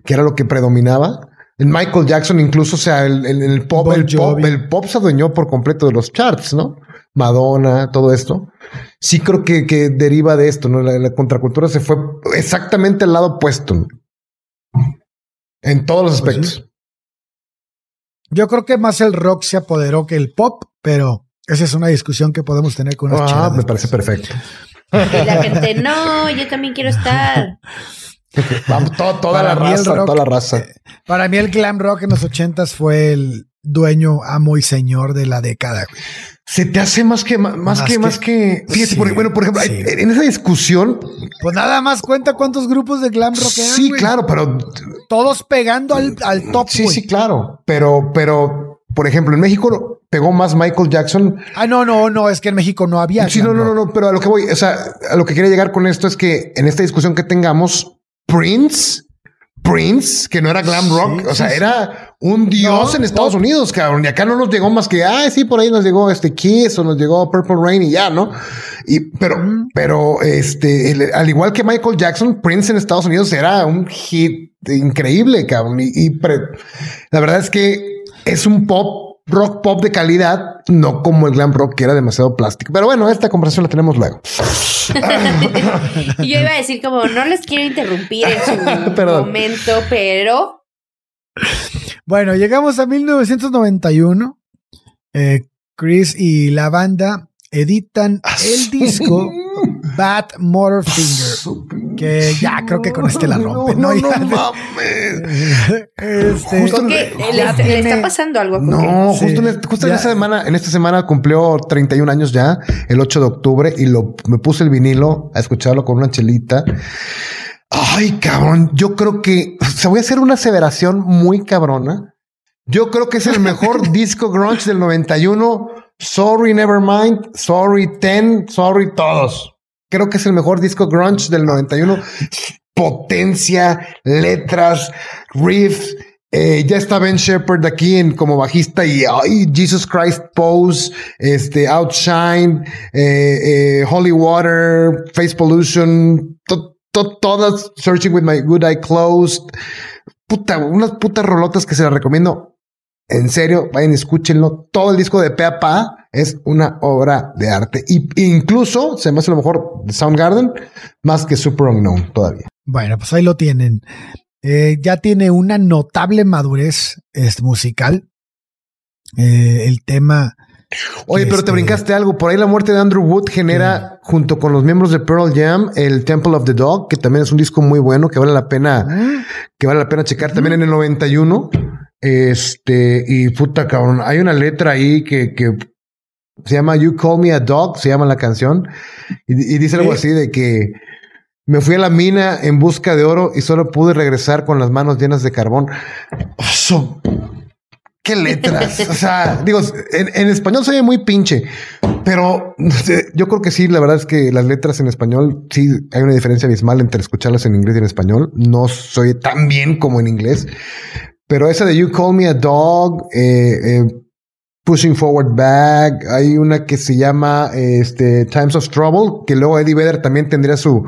que era lo que predominaba. En Michael Jackson, incluso, o sea, el, el, pop, el pop, el pop se adueñó por completo de los charts, ¿no? Madonna, todo esto. Sí creo que, que deriva de esto, ¿no? La, contracultura se fue exactamente al lado opuesto. En todos los pues aspectos. Yo creo que más el rock se apoderó que el pop, pero esa es una discusión que podemos tener con unas Ah, me parece perfecto. Y la gente, no, yo también quiero estar. Vamos, toda la raza, toda la raza. Para mí el glam rock en los ochentas fue el dueño, amo y señor de la década. Se te hace más que más, que, más que fíjate bueno por ejemplo en esa discusión pues nada más cuenta cuántos grupos de glam rock eran, sí claro pero todos pegando al, al top sí sí claro pero pero por ejemplo en México pegó más Michael Jackson. Ah no no no es que en México no había sí no no no no pero a lo que voy o sea a lo que quería llegar con esto es que en esta discusión que tengamos Prince Prince, que no era glam rock, o sea, era un dios en Estados Unidos, cabrón. Y acá no nos llegó más que, ah, sí, por ahí nos llegó este Kiss o nos llegó Purple Rain y ya, ¿no? Y, pero, pero, este, al igual que Michael Jackson, Prince en Estados Unidos era un hit increíble, cabrón. Y, la verdad es que es un pop, rock pop de calidad, no como el glam rock que era demasiado plástico. Pero bueno, esta conversación la tenemos luego. y yo iba a decir como, no les quiero interrumpir en su momento, pero... Bueno, llegamos a 1991. Eh, Chris y la banda editan el disco Bad Finger Que ya creo que con este la rompe. No, no, mames. Este, justo que le, está pasando algo. No, justo, en, justo en, esta semana, en esta semana cumplió 31 años ya, el 8 de octubre, y lo, me puse el vinilo a escucharlo con una chelita. Ay, cabrón, yo creo que se voy a hacer una aseveración muy cabrona. Yo creo que es el mejor disco grunge del 91. Sorry, Nevermind, Sorry, Ten, Sorry, todos. Creo que es el mejor disco grunge del 91. Potencia, letras, riffs. Eh, ya está Ben Shepard aquí en, como bajista y ay, Jesus Christ Pose, este, Outshine, eh, eh, Holy Water, Face Pollution, todas Searching with My Good Eye Closed. Puta, unas putas rolotas que se las recomiendo. En serio, vayan escúchenlo. Todo el disco de Peapa es una obra de arte. Y incluso se me hace lo mejor de Soundgarden más que Super Unknown todavía. Bueno, pues ahí lo tienen. Eh, ya tiene una notable madurez este, musical. Eh, el tema. Oye, pero te este, brincaste algo. Por ahí la muerte de Andrew Wood genera, junto con los miembros de Pearl Jam, el Temple of the Dog, que también es un disco muy bueno, que vale la pena, ah. que vale la pena checar. También en el 91. Este, y puta cabrón, hay una letra ahí que, que se llama You Call Me a Dog, se llama la canción, y, dice algo así de que me fui a la mina en busca de oro y solo pude regresar con las manos llenas de carbón. ¿Qué letras? o sea, digo, en, en, español soy muy pinche, pero yo creo que sí, la verdad es que las letras en español, sí, hay una diferencia abismal entre escucharlas en inglés y en español. No soy tan bien como en inglés, pero esa de You Call Me a Dog, eh, eh, Pushing Forward Back, hay una que se llama este, Times of Trouble, que luego Eddie Vedder también tendría su,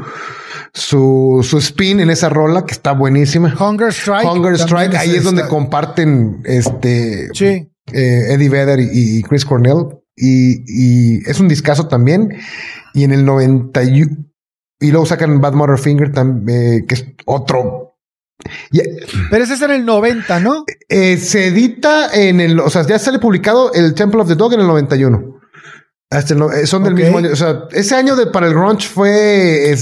su, su spin en esa rola, que está buenísima. Hunger Strike. Hunger Strike, ahí es, donde comparten este, sí. Eh, Eddie Vedder y, Chris Cornell. Y, y, es un discazo también. Y en el 90 y, luego sacan Bad Mother Finger, también, que es otro pero ese es en el 90, ¿no? Eh, se edita en el, o sea, ya sale publicado el Temple of the Dog en el 91. Hasta eh, son del mismo año. O sea, ese año de, para el grunge fue.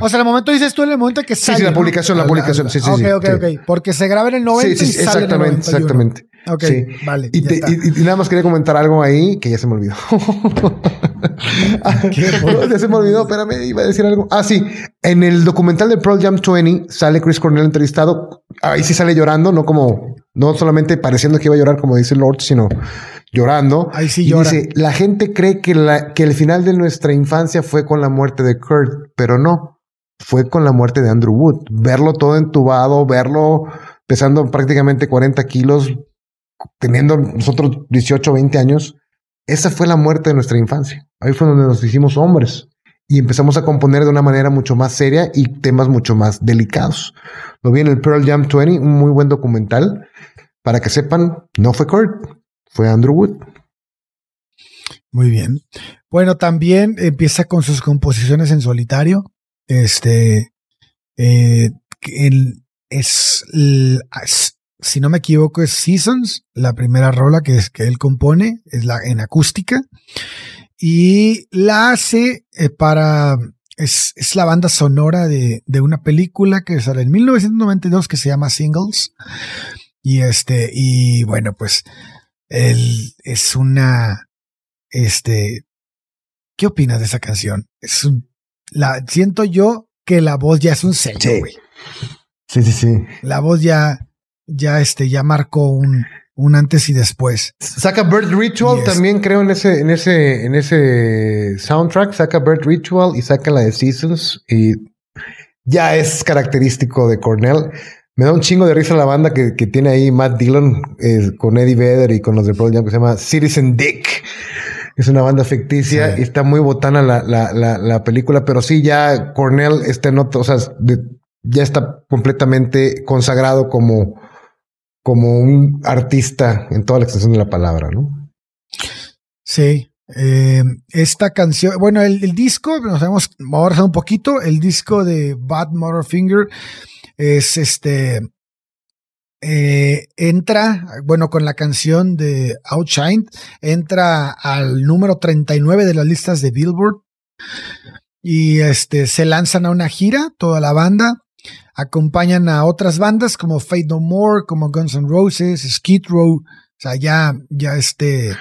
o sea, el momento dices tú en el momento que sale. Sí, sí, la publicación, la publicación. Sí, sí, sí. Ok, ok, ok. Porque se graba en el 90 sí, sí, y sale exactamente, en el exactamente. Ok, vale. Y, y, nada más quería comentar algo ahí que ya se me olvidó. ya se me olvidó, espérame, iba a decir algo. Ah, sí. En el documental de Pearl Jam 20 sale Chris Cornell entrevistado. Ahí sí sale llorando, no como, no solamente pareciendo que iba a llorar como dice Lord, sino llorando. Ahí sí y Dice, la gente cree que, la, que el final de nuestra infancia fue con la muerte de Kurt, pero no, fue con la muerte de Andrew Wood. Verlo todo entubado, verlo pesando prácticamente 40 kilos, teniendo nosotros 18, 20 años, esa fue la muerte de nuestra infancia. Ahí fue donde nos hicimos hombres y empezamos a componer de una manera mucho más seria y temas mucho más delicados. Lo vi en el Pearl Jam 20, un muy buen documental. Para que sepan, no fue Kurt, fue Andrew Wood. Muy bien. Bueno, también empieza con sus composiciones en solitario. Este eh, es, si no me equivoco, es Seasons, la primera rola que, es, que él compone, es la en acústica. Y la hace eh, para. Es, es, la banda sonora de, de, una película que sale en 1992 que se llama Singles. Y este, y bueno, pues él es una, este, ¿qué opinas de esa canción? Es un, la, siento yo que la voz ya es un sello, güey. Sí. sí, sí, La voz ya, ya, este, ya marcó un, un antes y después. Saca Bird Ritual también creo en ese, en ese, en ese soundtrack. Saca Bird Ritual y saca la de Seasons y ya es característico de Cornell. Me da un chingo de risa la banda que, tiene ahí Matt Dillon eh, con Eddie Vedder y con los de Pearl Jam que se llama Citizen Dick. Es una banda ficticia y está muy botana la, la, la, película, pero sí ya Cornell está en otro, o sea, ya está completamente consagrado como, como un artista en toda la extensión de la palabra, ¿no? Sí. Eh, esta canción, bueno, el, disco, nos vamos a un poquito, el disco de Bad Finger es este, eh, entra, bueno, con la canción de Outshine, entra al número 39 de las listas de Billboard y este, se lanzan a una gira, toda la banda, acompañan a otras bandas como Fate No More, como Guns N' Roses, Skid Row, o sea, ya, ya este,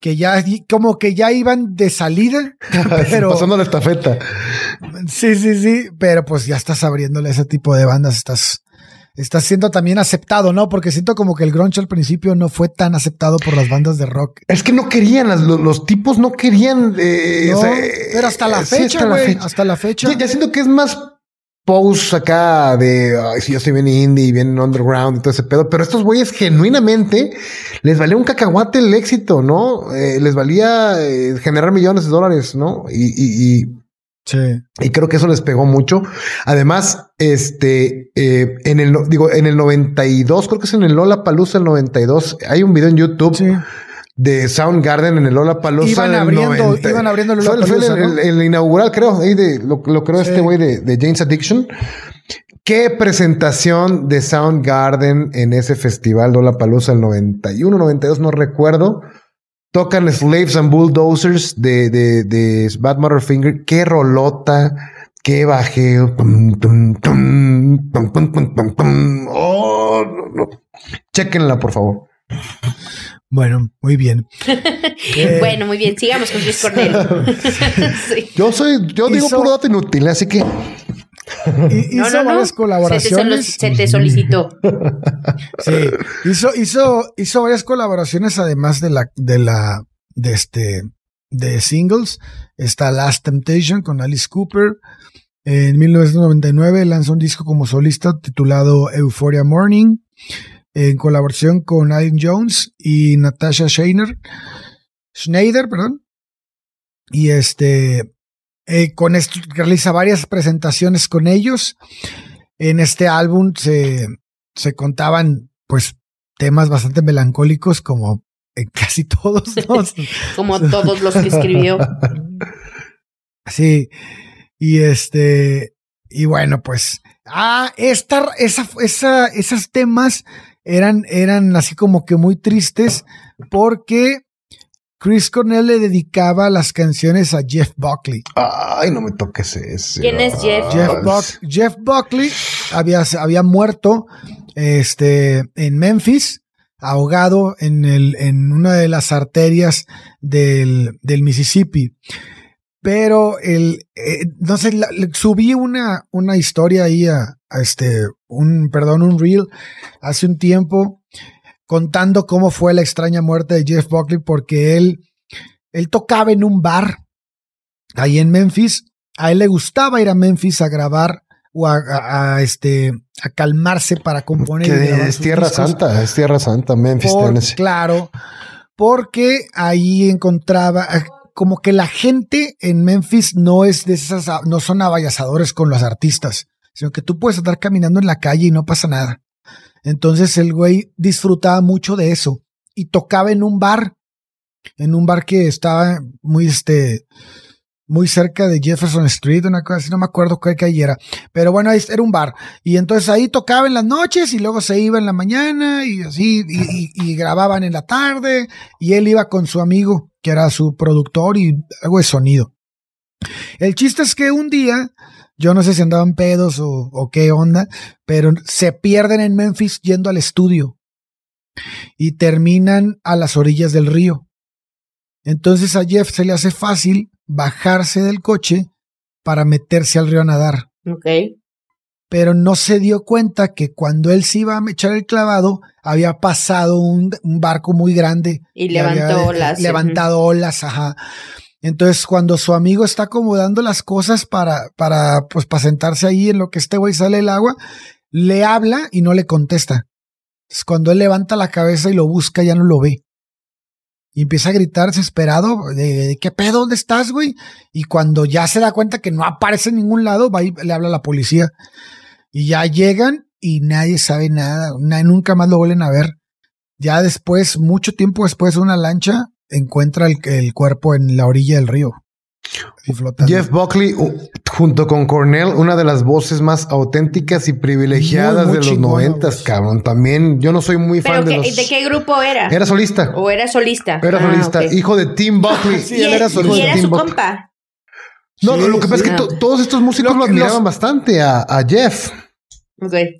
que ya como que ya iban de salida, pero pasando la estafeta. Sí, sí, sí, pero pues ya estás abriéndole ese tipo de bandas, estás estás siendo también aceptado, ¿no? Porque siento como que el grunge al principio no fue tan aceptado por las bandas de rock. Es que no querían, los, tipos no querían. Eh, pero hasta la fecha, güey, hasta, la fecha. ya siento que es más posts acá de, ay, si yo soy bien indie, bien underground y todo ese pedo, pero estos güeyes genuinamente les valía un cacahuate el éxito, ¿no? Eh, les valía eh, generar millones de dólares, ¿no? Y, y, sí. y creo que eso les pegó mucho. Además, este, eh, en el, digo, en el 92, creo que es en el Lola Palusa el 92, hay un video en YouTube. Sí de Soundgarden en el Lola Palusa. Iban abriendo, iban abriendo el Lola Fue, el, inaugural, creo, ahí de, lo, creo este güey de, de, James Addiction. Qué presentación de Soundgarden en ese festival Lola Palusa el 91, 92, no recuerdo. Tocan Slaves and Bulldozers de, de, de Bad Finger. Qué rolota, qué bajeo. Oh, Chequenla, por favor. Bueno, muy bien. Eh, bueno, muy bien. Sigamos con Luis Cornell. Yo soy, yo digo puro dato inútil, así que. hizo varias colaboraciones. Se te, solicitó. sí, hizo, hizo, hizo varias colaboraciones además de la, de la, de este, de singles. Está Last Temptation con Alice Cooper. En 1999 lanzó un disco como solista titulado Euphoria Morning en colaboración con Adam Jones y Natasha Schneider, Schneider, perdón. Y este, eh, con esto realiza varias presentaciones con ellos. En este álbum se, se contaban, pues, temas bastante melancólicos como en casi todos los. como todos los que escribió. Sí. Y este, y bueno, pues, ah, esta, esa, esa, esos temas eran, eran así como que muy tristes porque Chris Cornell le dedicaba las canciones a Jeff Buckley. Ay, no me toques ese. ¿Quién es Jeff? Jeff, Buckley había, había muerto este, en Memphis, ahogado en, el, en una de las arterias del, del Mississippi. Pero el, eh, no sé, subí una, una historia ahí a, este, un, perdón, un reel hace un tiempo contando cómo fue la extraña muerte de Jeff Buckley porque él, él tocaba en un bar ahí en Memphis. A él le gustaba ir a Memphis a grabar o a, este a calmarse para componer. es Tierra Santa, es Tierra Santa, Memphis, Claro, porque ahí encontraba como que la gente en Memphis no es de esas, no son abayazadores con los artistas, sino que tú puedes estar caminando en la calle y no pasa nada. Entonces el güey disfrutaba mucho de eso y tocaba en un bar, en un bar que estaba muy, este, muy cerca de Jefferson Street, una cosa así, no me acuerdo qué calle era. Pero bueno, era un bar. Y entonces ahí tocaba en las noches y luego se iba en la mañana y así, y, grababan en la tarde. Y él iba con su amigo, que era su productor y algo de sonido. El chiste es que un día, yo no sé si andaban pedos o, o qué onda, pero se pierden en Memphis yendo al estudio y terminan a las orillas del río. Entonces a Jeff se le hace fácil bajarse del coche para meterse al río a nadar. Ok. Pero no se dio cuenta que cuando él se iba a echar el clavado, había pasado un, un barco muy grande. Y levantó olas. Levantado olas, ajá. Entonces, cuando su amigo está acomodando las cosas para, para, pues, para sentarse ahí en lo que este güey sale el agua, le habla y no le contesta. Entonces, cuando él levanta la cabeza y lo busca, ya no lo ve. Y empieza a gritar desesperado, de, ¿qué pedo? ¿Dónde estás, güey? Y cuando ya se da cuenta que no aparece en ningún lado, va y le habla a la policía. Y ya llegan y nadie sabe nada, nunca más lo vuelven a ver. Ya después, mucho tiempo después, una lancha encuentra el, el cuerpo en la orilla del río. Jeff Buckley, junto con Cornell, una de las voces más auténticas y privilegiadas muy, muy de los noventas, cabrón. También yo no soy muy fan de los... ¿De qué grupo era? Era solista. ¿O era solista? Era ah, solista, okay. hijo de Tim Buckley. sí, y él era solista. Y era su Buckley. compa. No, sí, lo que sí. pasa es que to todos estos músicos lo, lo admiraban los... bastante a, a Jeff. Okay.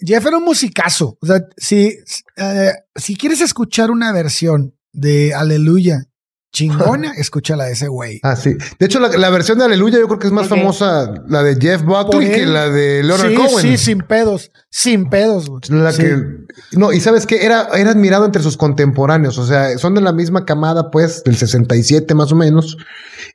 Jeff era un musicazo. O sea, si, uh, si quieres escuchar una versión de Aleluya chingona, escúchala de ese güey. Ah, sí. De hecho, la, la, versión de Aleluya yo creo que es más okay. famosa la de Jeff Buckley que la de Leonard sí, Cohen. Sí, sin pedos. Sin pedos, güey. La sí. que. No, y sabes que era, era admirado entre sus contemporáneos. O sea, son de la misma camada, pues, del 67 más o menos.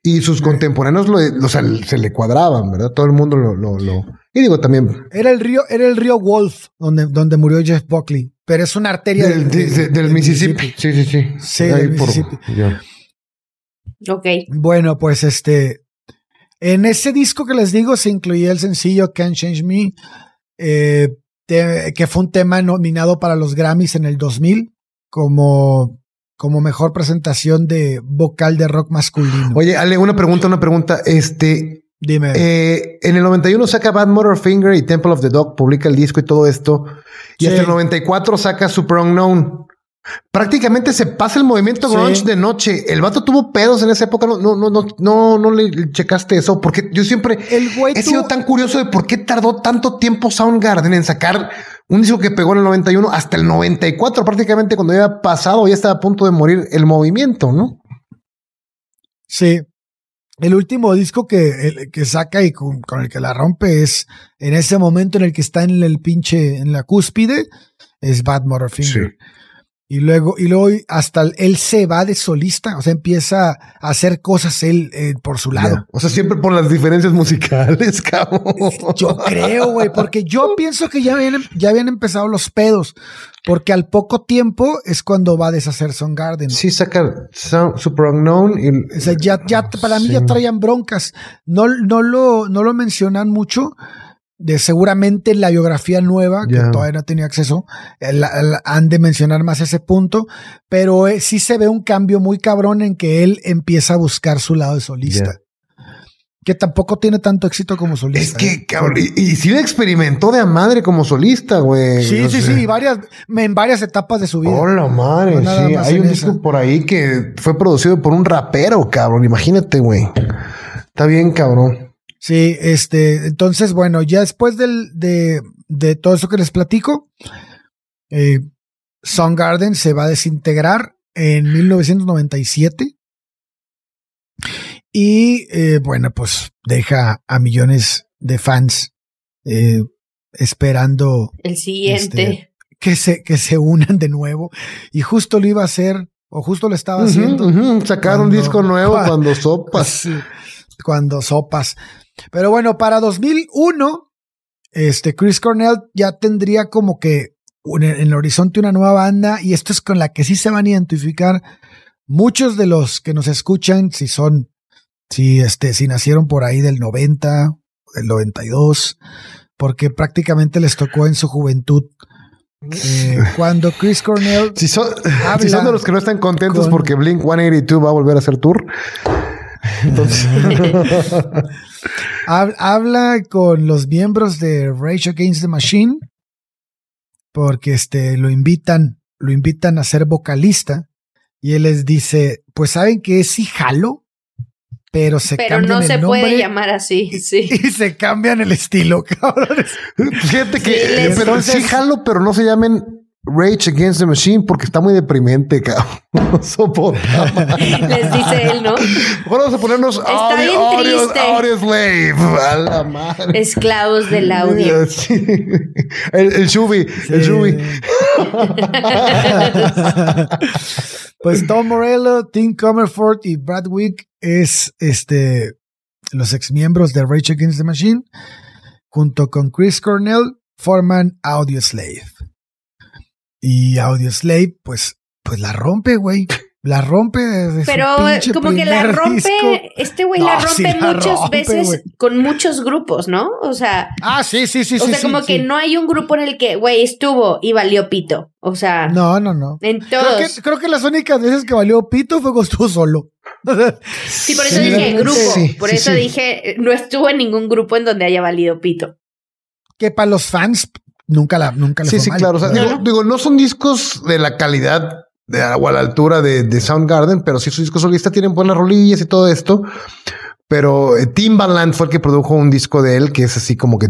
Y sus contemporáneos lo, o sea, se le cuadraban, ¿verdad? Todo el mundo lo, lo, lo. Y digo también. Era el río, era el río Wolf donde, donde murió Jeff Buckley. Pero es una arteria del, del, del, del Mississippi. Mississippi. Sí, sí, sí. Sí, del por, Mississippi. Ya. Ok. Bueno, pues este. En ese disco que les digo se incluía el sencillo Can't Change Me, eh, que fue un tema nominado para los Grammys en el 2000 como, como mejor presentación de vocal de rock masculino. Oye, Ale, una pregunta, una pregunta. Este. Dime. Eh, en el 91 saca Bad Motorfinger y Temple of the Dog, publica el disco y todo esto. Y sí. hasta el 94 saca Super Unknown. Prácticamente se pasa el movimiento grunge sí. de noche. El vato tuvo pedos en esa época. No, no, no, no, no, no le checaste eso. Porque yo siempre el he sido tan curioso de por qué tardó tanto tiempo Soundgarden en sacar un disco que pegó en el 91 hasta el 94, prácticamente cuando ya había pasado, ya estaba a punto de morir el movimiento, ¿no? Sí. El último disco que, el, que saca y con, con, el que la rompe es en ese momento en el que está en el pinche, en la cúspide, es Bad. Sí. Y luego, y luego hasta él se va de solista, o sea, empieza a hacer cosas él eh, por su lado. Yeah. O sea, siempre por las diferencias musicales, cabrón. Yo creo, güey, porque yo pienso que ya habían, ya habían empezado los pedos, porque al poco tiempo es cuando va a deshacer Son Garden. Sí, saca Super Unknown. Y... O sea, ya, ya, para mí sí. ya traían broncas. No, no, lo, no lo mencionan mucho, de seguramente en la biografía nueva, yeah. que todavía no tenía acceso, el, el, han de mencionar más ese punto, pero eh, sí se ve un cambio muy cabrón en que él empieza a buscar su lado de solista. Yeah. Que tampoco tiene tanto éxito como solista. Es que, ¿eh? cabrón, y, y, sí le experimentó de a madre como solista, güey. Sí, no sí, sé. sí, varias, en varias etapas de su vida. Hola, madre, no sí. Hay un esa. disco por ahí que fue producido por un rapero, cabrón. Imagínate, güey. Está bien, cabrón. Sí, este, entonces, bueno, ya después del, de, de todo eso que les platico, eh, Soundgarden se va a desintegrar en 1997 y, eh, bueno, pues deja a millones de fans eh, esperando el siguiente. este, que se que se unan de nuevo. Y justo lo iba a hacer o justo lo estaba haciendo uh -huh, uh -huh. sacar cuando, un disco nuevo cuando, cuando sopas cuando sopas pero bueno, para 2001, este Chris Cornell ya tendría como que en el horizonte una nueva banda y esto es con la que sí se van a identificar muchos de los que nos escuchan, si son, si este, si nacieron por ahí del 90, del 92, porque prácticamente les tocó en su juventud eh, cuando Chris Cornell. Si son, si son, de los que no están contentos con, porque Blink 182 va a volver a hacer tour. Entonces. Habla con los miembros de Rage Against the Machine porque este, lo invitan, lo invitan a ser vocalista y él les dice, pues saben que sí jalo, pero se pero cambian no se el puede llamar así, y, sí. Y se cambian el estilo, cabrones. Fíjate que, sí, pero sí jalo, pero no se llamen Rage Against the Machine porque está muy deprimente, cabrón. No soportaba. Les dice él, ¿no? Vamos a ponernos Está audio, bien audio, triste. audio slave. A la madre. Esclavos del audio. Sí. El, el Shubi, el Shubi. pues Tom Morello, Tim Comerford y Brad Wick es este los exmiembros de Rage Against the Machine, junto con Chris Cornell, forman Audioslave. Y Audioslave, pues, pues la rompe, güey. La rompe desde Pero como que la rompe, disco. este güey la rompe sí la muchas rompe, veces con muchos grupos, ¿no? O sea, Ah, sí, sí, sí, o sí. sea, sí, como que no hay un grupo en el que, güey, estuvo y valió pito. O sea, No, no, no. en Creo que, creo que las únicas veces que valió pito fue cuando estuvo solo. Sí, por eso dije grupo. por eso dije, no estuvo en ningún grupo en donde haya valido pito. que para los fans nunca la nunca le Sí, fue sí, mal. claro. O sea, digo, no. digo, no son discos de la calidad de, o a la altura de, de Soundgarden, pero sí sus discos solistas tienen buenas rolillas y todo esto. Pero eh, Timbaland fue el que produjo un disco de él que es así como que.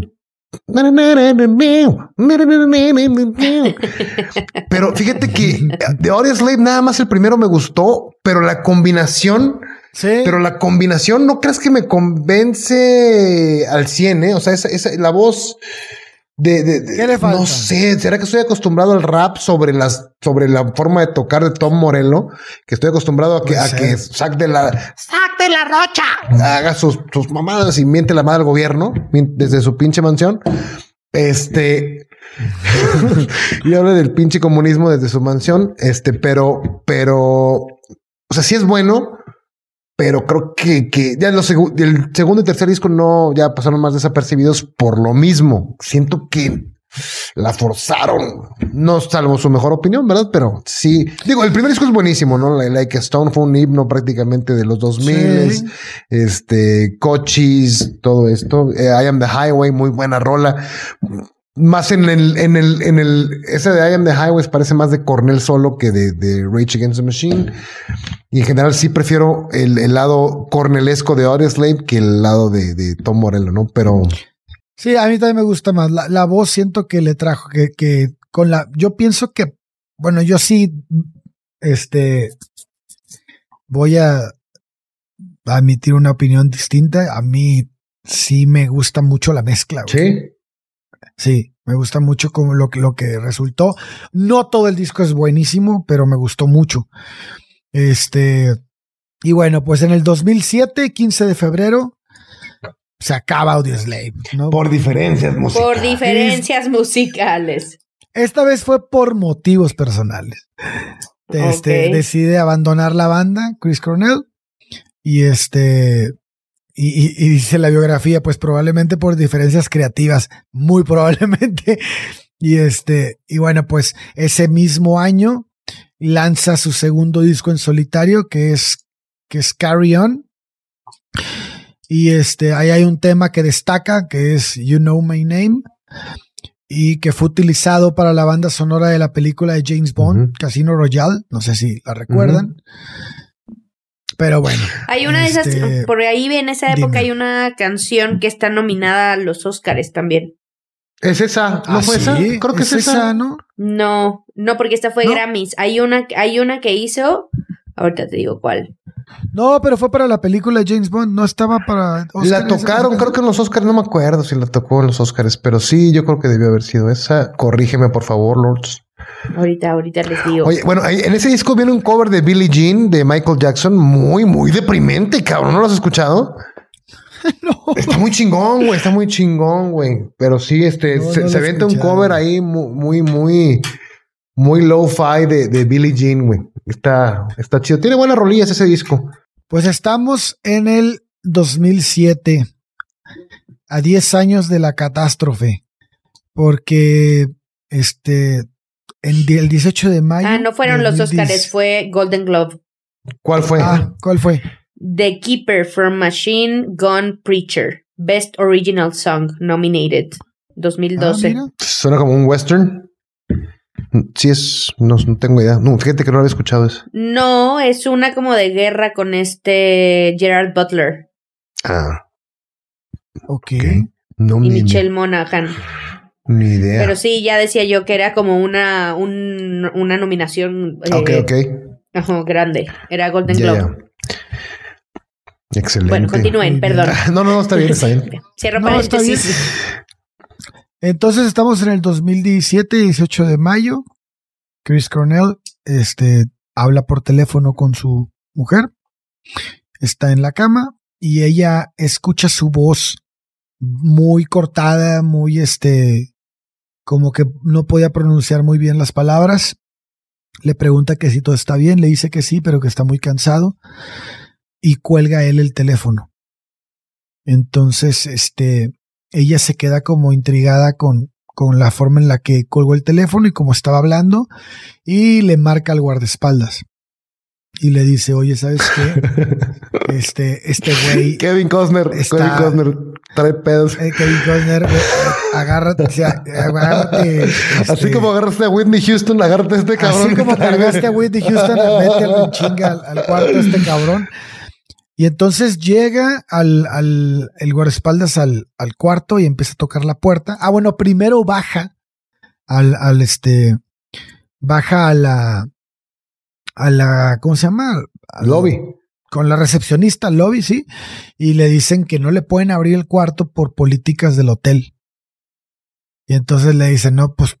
Pero fíjate que de Audio Slave nada más el primero me gustó, pero la combinación, Sí. pero la combinación no crees que me convence al 100, ¿eh? O sea, esa, esa- la voz de, de- de- ¿Qué le falta? no sé, será que estoy acostumbrado al rap sobre las sobre la forma de tocar de Tom Morello, que estoy acostumbrado a que, Puede a que Zack de la Zack de la Rocha haga sus, sus mamadas y miente la madre al gobierno desde su pinche mansión. Este y habla del pinche comunismo desde su mansión. Este, pero, pero, o sea, sí es bueno, pero creo que, que ya los segu- el segundo y tercer disco no ya pasaron más desapercibidos por lo mismo. Siento que la forzaron. No salvo su mejor opinión, ¿verdad? Pero sí. Digo, el primer disco es buenísimo, ¿no? Like Like a Stone fue un himno prácticamente de los 2000. Sí. Este, Cochis, todo esto. Eh, I Am the Highway, muy buena rola. Más en el, en el, en el, ese de I Am the Highways parece más de Cornell solo que de, de Rage Against the Machine. Y en general sí prefiero el, el lado cornelesco de Audioslave que el lado de, de Tom Morello, ¿no? Pero Sí, a mí también me gusta más. La, la voz siento que le trajo, que, que con la, yo pienso que, bueno, yo sí, este, voy a, a emitir una opinión distinta. A mí sí me gusta mucho la mezcla. güey. sí. Sí, me gusta mucho como lo, que- lo que resultó. No todo el disco es buenísimo, pero me gustó mucho. Este, y bueno, pues en el 2007, 15 de febrero, se acaba Audioslave, ¿no? Por diferencias musicales. Por diferencias musicales. Esta vez fue por motivos personales. Este, decide abandonar la banda, Chris Cornell, y este, y, dice la biografía, pues probablemente por diferencias creativas, muy probablemente. Y este, y bueno, pues ese mismo año lanza su segundo disco en solitario, que es, que es Carry On. Y este, ahí hay un tema que destaca, que es You Know My Name y que fue utilizado para la banda sonora de la película de James Bond. Casino Royale. No sé si la recuerdan. Pero bueno. Hay una de esas, Este, por ahí en esa época dime. hay una canción que está nominada a los Oscars también. Es esa, ¿no ¿ah, fue esa? Creo que es, esa. ¿no? No, no, porque esta fue ¿No? Grammys. Hay una, hay una que hizo, ahorita te digo cuál. No, pero fue para la película de James Bond. No estaba para. Oscar la tocaron, creo que en los Oscars, no me acuerdo si la tocó en los Oscars, pero sí, yo creo que debió haber sido esa. Corrígeme, por favor, Lords. Ahorita, ahorita les digo. Oye, bueno, ahí- en ese disco viene un cover de Billie Jean de Michael Jackson, muy, muy deprimente, cabrón. ¿No lo has escuchado? No. Está muy chingón, güey. Está muy chingón, güey. Pero sí, este, No, se, no se vende un cover ahí mu- muy, muy, muy low-fi de, de Billie Jean, güey. Está, está chido. Tiene buenas rolillas ese disco. Pues estamos en el 2007, a 10 años de la catástrofe, porque este, di- el 18 de mayo. ah, no fueron los 2010 Oscars, fue Golden Globe. ¿Cuál fue? Ah, ¿cuál fue? The Keeper from Machine Gun Preacher. Best Original Song nominated. Ah, 2012. mira. Suena como un western. Sí es, no, no tengo idea. No, fíjate que no había escuchado eso. no, es una como de guerra con este Gerard Butler Ah, Ok. ok. No y me- Michelle Monaghan. Ni idea. Pero sí, ya decía yo que era como una, una nominación. ok, ok. grande. Era Golden Globe. Excelente. Bueno, continúen, perdón. no, no, está bien, está bien. Cierro paréntesis. Entonces estamos en el 2017, 18 de mayo. Chris Cornell este, habla por teléfono con su mujer. Está en la cama y ella escucha su voz muy cortada, muy este, como que no podía pronunciar muy bien las palabras. Le pregunta que si todo está bien, le dice que sí, pero que está muy cansado y cuelga él el teléfono. Entonces, este, ella se queda como intrigada con, con la forma en la que colgó el teléfono y como estaba hablando y le marca al guardaespaldas y le dice, oye, ¿sabes qué? Este, este güey. Kevin Costner, Kevin Costner, trae pedos. Eh, Kevin Costner, eh, agárrate, agárrate. Así este como agarraste a Whitney Houston, agárrate a este cabrón. Así como cargaste a Whitney Houston, mételo en chinga al, al cuarto este cabrón. Y entonces llega al, al el guardaespaldas al, al cuarto y empieza a tocar la puerta. Ah, bueno, primero baja al, al este, baja a la, a la, ¿cómo se llama? lobby. Con la recepcionista lobby, sí. Y le dicen que no le pueden abrir el cuarto por políticas del hotel. Y entonces le dicen, no, pues,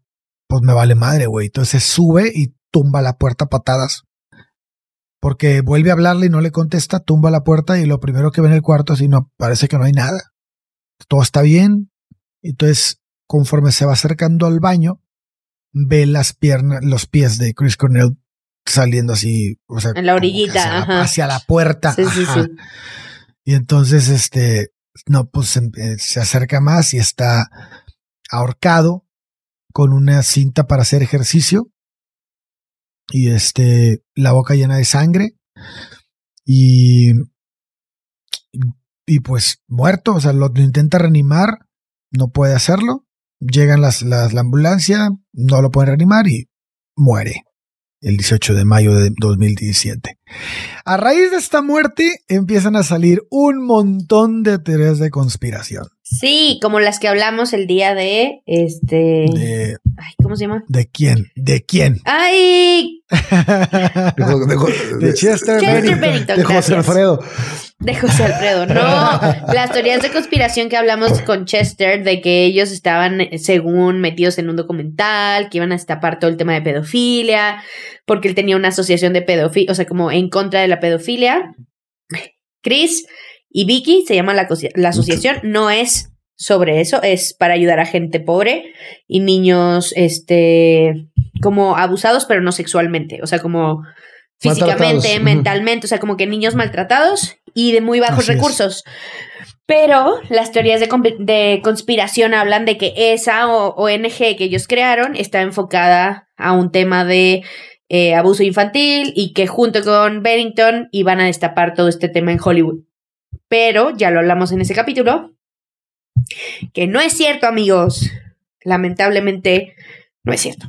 pues me vale madre, güey. Entonces sube y tumba la puerta a patadas porque vuelve a hablarle y no le contesta, tumba la puerta y lo primero que ve en el cuarto así no parece que no hay nada. Todo está bien. Entonces, conforme se va acercando al baño, ve las piernas, los pies de Chris Cornell saliendo así, o sea, en la orillita, hacia, La, puerta. Sí, sí, sí. Y entonces, este, no, pues se, eh, se acerca más y está ahorcado con una cinta para hacer ejercicio. Y este, la boca llena de sangre. Y, y pues muerto, o sea, lo, intenta reanimar, no puede hacerlo, llegan las, las, la ambulancia, no lo pueden reanimar y muere el 18 de mayo de 2017. A raíz de esta muerte empiezan a salir un montón de teorías de conspiración. Sí, como las que hablamos el día de este. Ay, ¿cómo se llama? ¿De quién? ¿De quién? ¡Ay! de, Chester, Bennington. De José Alfredo. De José Alfredo. No, las teorías de conspiración que hablamos con Chester de que ellos estaban, según, metidos en un documental, que iban a destapar todo el tema de pedofilia, porque él tenía una asociación de pedofilia, o sea, como en contra de la pedofilia. Chris y Vicky se llama la, la asociación, no es sobre eso, es para ayudar a gente pobre y niños, este, como abusados, pero no sexualmente, o sea, como físicamente, mentalmente, o sea, como que niños maltratados y de muy bajos recursos. Pero las teorías de, conspiración hablan de que esa ONG que ellos crearon está enfocada a un tema de eh, abuso infantil y que junto con Bennington iban a destapar todo este tema en Hollywood. Pero ya lo hablamos en ese capítulo, que no es cierto, amigos. Lamentablemente, no es cierto.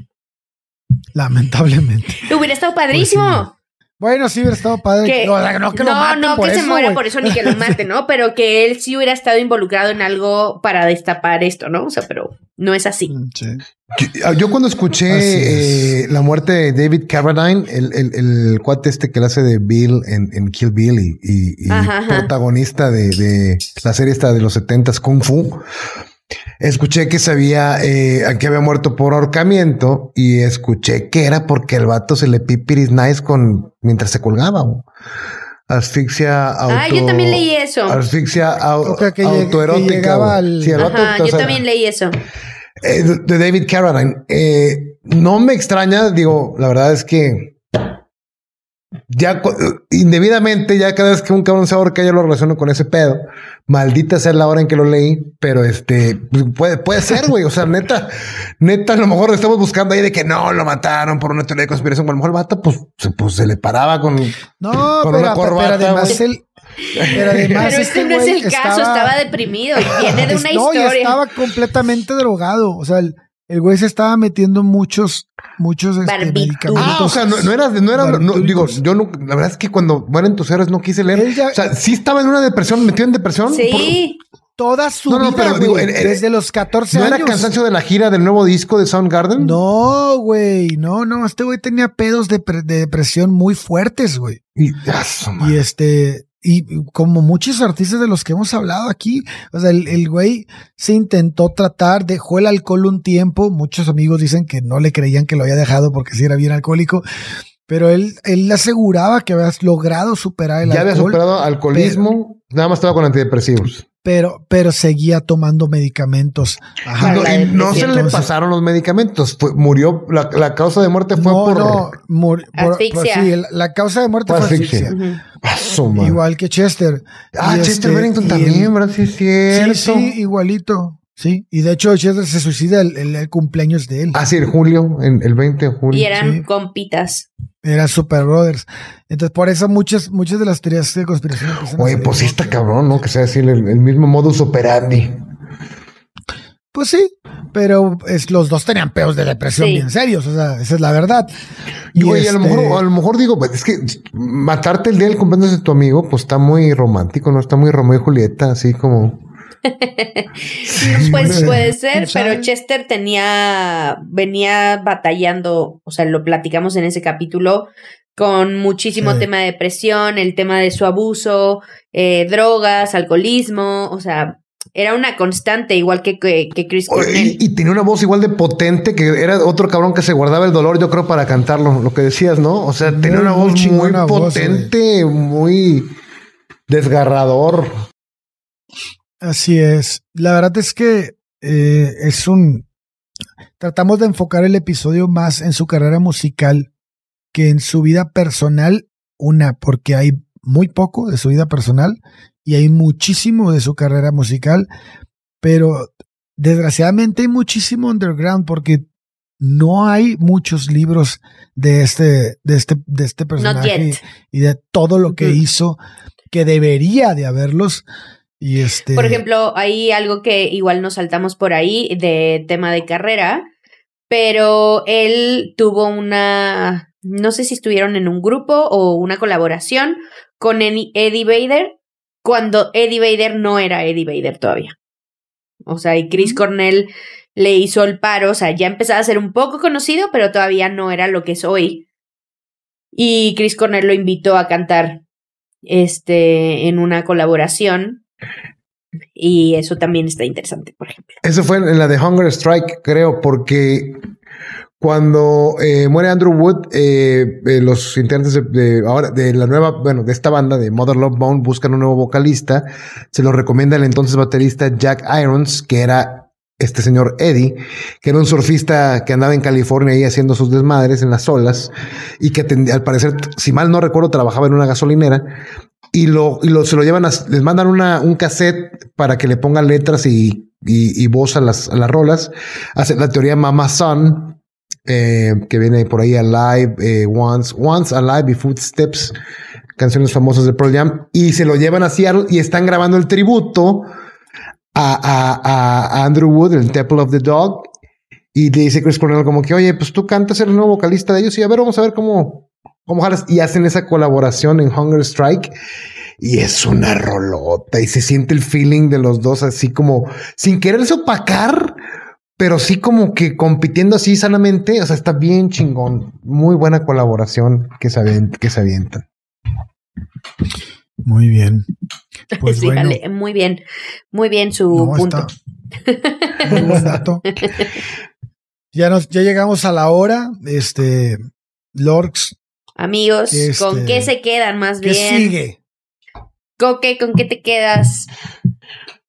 Lamentablemente. Hubiera estado padrísimo. Bueno, sí hubiera estado padre. no, no que, no, no que se muera por eso ni que lo mate, ¿no? Pero que él sí hubiera estado involucrado en algo para destapar esto, ¿no? O sea, pero no es así. Mm, yo, cuando escuché eh, la muerte de David Carradine, el, el, el, cuate este que le hace de Bill en, Kill Bill y, protagonista de, de, la serie esta de los setentas Kung Fu, Escuché que sabía eh, que había muerto por ahorcamiento y escuché que era porque el vato se le pipiris nice con mientras se colgaba. Asfixia auto. Ah, yo también leí eso. Asfixia autoerótica. yo también leí eso. Eh, de David Carradine. Eh, no me extraña, digo, la verdad es que ya indebidamente, ya cada vez que un cabrón se ahorca, yo lo relaciono con ese pedo. Maldita sea la hora en que lo leí, pero este pues, puede, puede ser, güey. O sea, neta, neta, a lo mejor estamos buscando ahí de que no lo mataron por una teoría de conspiración. a lo mejor el vato, pues, se, pues, se le paraba con, no, pero, una corbata. Pero además él, pero además pero este, no es el caso, estaba, deprimido y viene de una historia. No, estaba completamente drogado. O sea, el, el güey se estaba metiendo muchos, muchos este, medicamentos. Ah, o sea, no, era, no era, no, digo, yo no, la verdad es que cuando mueren tus héroes no quise leer. o sea, sí estaba en una depresión, metido en depresión. Sí. Toda su vida, desde los 14 años. ¿No era cansancio de la gira del nuevo disco de Soundgarden? No, güey, no, no, este güey tenía pedos de, depresión muy fuertes, güey. Y, y este, y como muchos artistas de los que hemos hablado aquí, o sea, el, güey se intentó tratar, dejó el alcohol un tiempo, muchos amigos dicen que no le creían que lo había dejado porque sí era bien alcohólico, pero él, él le aseguraba que había logrado superar el alcohol. Ya había superado alcoholismo, nada más estaba con antidepresivos pero, pero seguía tomando medicamentos. Ajá. No, y no se le pasaron los medicamentos. murió, la, causa de muerte fue por, no, asfixia. sí, la, causa de muerte fue asfixia. Igual que Chester. Ah, Chester este, Bennington también, ¿verdad? Sí, Sí, sí, igualito. Sí, y de hecho Chester se suicida el, cumpleaños de él. Ah, sí, en julio, en el 20 de julio. Y eran compitas. Eran Super Brothers. Entonces, por eso muchas, muchas de las teorías de conspiración. Oye, pues sí está cabrón, ¿no? Que sea decir el, mismo modus operandi. Pues sí, pero es, los dos tenían peos de depresión bien serios, o sea, esa es la verdad. Y, oye, a, lo mejor, este a lo mejor digo, pues, es que matarte el día del cumpleaños de tu amigo, pues está muy romántico, ¿no? Está muy Romeo y Julieta, así como... pues puede ser, pero Chester tenía, venía batallando, o sea, lo platicamos en ese capítulo, con muchísimo tema de depresión, el tema de su abuso, eh, drogas, alcoholismo, o sea, era una constante, igual que, que, Chris Cornell. Y, tenía una voz igual de potente, que era otro cabrón que se guardaba el dolor, yo creo, para cantarlo, lo que decías, ¿no? O sea, tenía una voz muy potente, muy desgarrador. Así es. La verdad es que eh, es un... Tratamos de enfocar el episodio más en su carrera musical que en su vida personal. Una, porque hay muy poco de su vida personal y hay muchísimo de su carrera musical, pero desgraciadamente hay muchísimo underground porque no hay muchos libros de este, de este, de este personaje y de todo lo que hizo que debería de haberlos. Y este... Por ejemplo, hay algo que igual nos saltamos por ahí de tema de carrera, pero él tuvo una, no sé si estuvieron en un grupo o una colaboración con Eddie Vader cuando Eddie Vader no era Eddie Vader todavía. O sea, y Chris Cornell le hizo el paro, o sea, ya empezaba a ser un poco conocido, pero todavía no era lo que es hoy. Y Chris Cornell lo invitó a cantar este en una colaboración y eso también está interesante, por ejemplo. Eso fue en la de Hunger Strike, creo, porque cuando eh, muere Andrew Wood, eh, eh, los integrantes de, ahora de la nueva, bueno, de esta banda de Mother Love Bone buscan un nuevo vocalista. Se lo recomienda el entonces baterista Jack Irons, que era este señor Eddie, que era un surfista que andaba en California ahí haciendo sus desmadres en las olas y que al parecer, si mal no recuerdo, trabajaba en una gasolinera y lo, y lo se lo llevan a, les mandan una, un cassette para que le pongan letras y, y, y voz a las, a las rolas. Hace la teoría Mama Son, eh, que viene por ahí Alive, eh, Once, Once Alive y Footsteps, canciones famosas de Pearl Jam, y se lo llevan a Seattle y están grabando el tributo a, a, a Andrew Wood, el Temple of the Dog, y le dice Chris Cornell como que, oye, pues tú cantas el nuevo vocalista de ellos y a ver, vamos a ver cómo, cómo jalas. Y hacen esa colaboración en Hunger Strike. Y es una rolota y se siente el feeling de los dos así como sin quererse opacar, pero sí como que compitiendo así sanamente. O sea, está bien chingón. Muy buena colaboración que se, que se avientan. Muy bien. Pues sí, vale, muy bien. Muy bien su punto. Muy buen dato. Ya, nos, ya llegamos a la hora. Este, Lorx. Amigos, ¿con este, qué se quedan más ¿qué bien? sigue? ¿Con qué, ¿Con qué te quedas?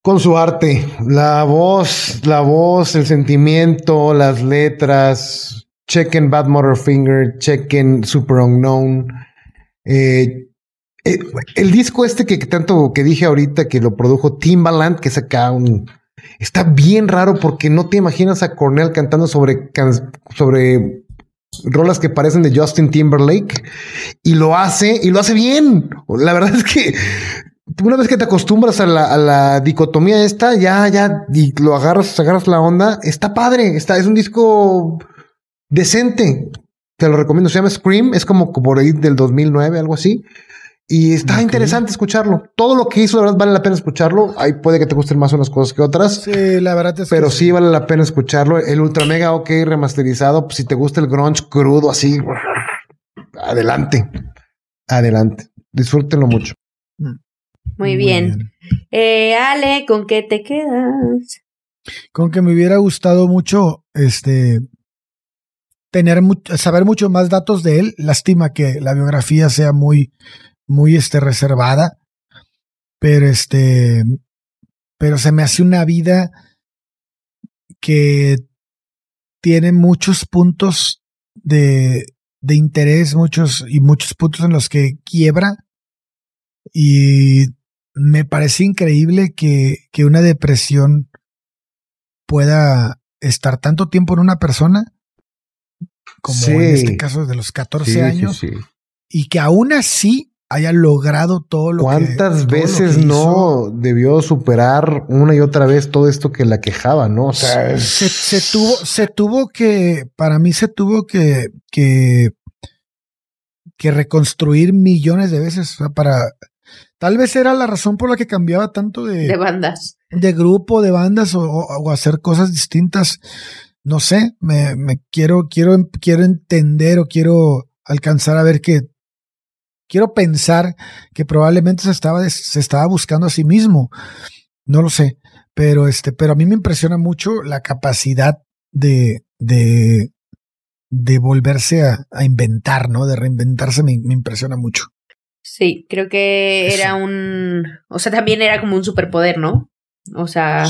Con su arte. La voz, la voz, el sentimiento, las letras. Checken Bad Finger, checken Super Unknown. Eh, eh, el disco este que, tanto que dije ahorita que lo produjo Timbaland, que es acá un Está bien raro porque no te imaginas a Cornell cantando sobre, sobre rolas que parecen de Justin Timberlake y lo hace y lo hace bien. La verdad es que una vez que te acostumbras a la, dicotomía esta, ya, ya, y lo agarras, agarras la onda, está padre, está, es un disco decente. Te lo recomiendo, se llama Scream, es como por ahí del 2009, algo así. Y está interesante escucharlo. Todo lo que hizo, la verdad, vale la pena escucharlo. Ahí puede que te gusten más unas cosas que otras. Sí, la verdad es Pero sí vale la pena escucharlo. El Ultra Mega OK remasterizado, pues si te gusta el grunge crudo así, adelante. Adelante. Disfrútenlo mucho. Mm. Muy, bien. Eh, Ale, ¿con qué te quedas? Con que me hubiera gustado mucho este tener saber mucho más datos de él. Lástima que la biografía sea muy muy este, reservada, pero este, pero se me hace una vida que tiene muchos puntos de, de interés, muchos y muchos puntos en los que quiebra. Y me parece increíble que, que una depresión pueda estar tanto tiempo en una persona como en este caso de los 14 años y que aún así haya logrado todo lo ¿Cuántas que ¿Cuántas veces no debió superar una y otra vez todo esto que la quejaba, no? O sea, se, tuvo, se tuvo que, para mí se tuvo que, que, que reconstruir millones de veces para, tal vez era la razón por la que cambiaba tanto de, de bandas, de grupo, de bandas o, o hacer cosas distintas. No sé, me, me quiero, quiero, quiero entender o quiero alcanzar a ver que quiero pensar que probablemente se estaba, se estaba buscando a sí mismo. No lo sé. Pero este, pero a mí me impresiona mucho la capacidad de, de, de volverse a, inventar, ¿no? De reinventarse me, impresiona mucho. Sí, creo que era un, o sea, también era como un superpoder, ¿no? O sea,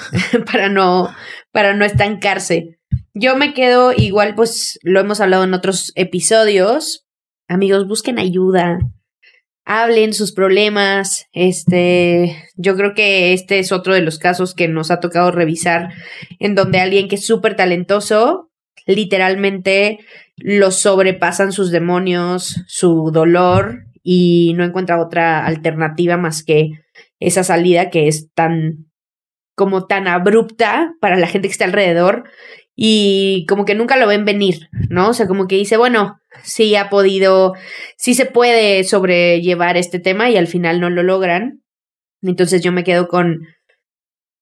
para no, para no estancarse. Yo me quedo igual, pues lo hemos hablado en otros episodios, amigos, busquen ayuda, hablen sus problemas. Este, yo creo que este es otro de los casos que nos ha tocado revisar, en donde alguien que es súper talentoso, literalmente lo sobrepasan sus demonios, su dolor, y no encuentra otra alternativa más que esa salida que es tan como tan abrupta para la gente que está alrededor y como que nunca lo ven venir, ¿no? O sea, como que dice, bueno, sí ha podido, sí se puede sobrellevar este tema y al final no lo logran. Entonces yo me quedo con,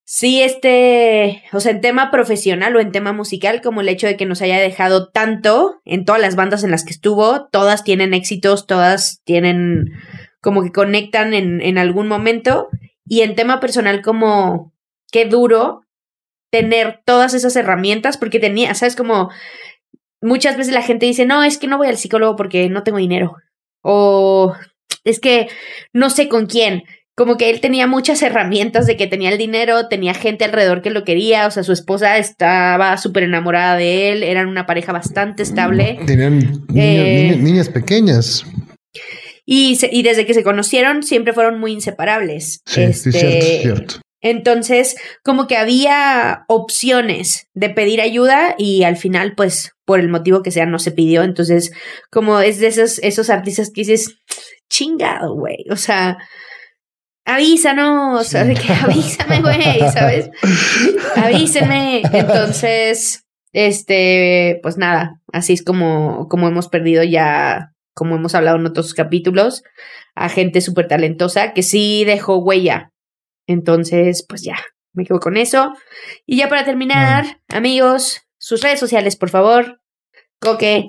sí, este, o sea, en tema profesional o en tema musical, como el hecho de que nos haya dejado tanto en todas las bandas en las que estuvo, todas tienen éxitos, todas tienen, como que conectan en, en algún momento. Y en tema personal, como, qué duro tener todas esas herramientas, porque tenía, ¿sabes? Como muchas veces la gente dice, no, es que no voy al psicólogo porque no tengo dinero. O es que no sé con quién. Como que él tenía muchas herramientas de que tenía el dinero, tenía gente alrededor que lo quería, o sea, su esposa estaba súper enamorada de él, eran una pareja bastante estable. Tenían eh, niñas, pequeñas. Y, y, desde que se conocieron siempre fueron muy inseparables. Sí, este, sí, cierto. Entonces, como que había opciones de pedir ayuda y al final, pues, por el motivo que sea, no se pidió. Entonces, como es de esos, esos artistas que dices, chingado, güey. O sea, avísanos, que avísame, güey, ¿sabes? Avísenme. Entonces, este, pues nada, así es como, como hemos perdido ya, como hemos hablado en otros capítulos, a gente súper talentosa que sí dejó huella entonces, pues ya, me quedo con eso. Y ya para terminar, amigos, sus redes sociales, por favor. Coque,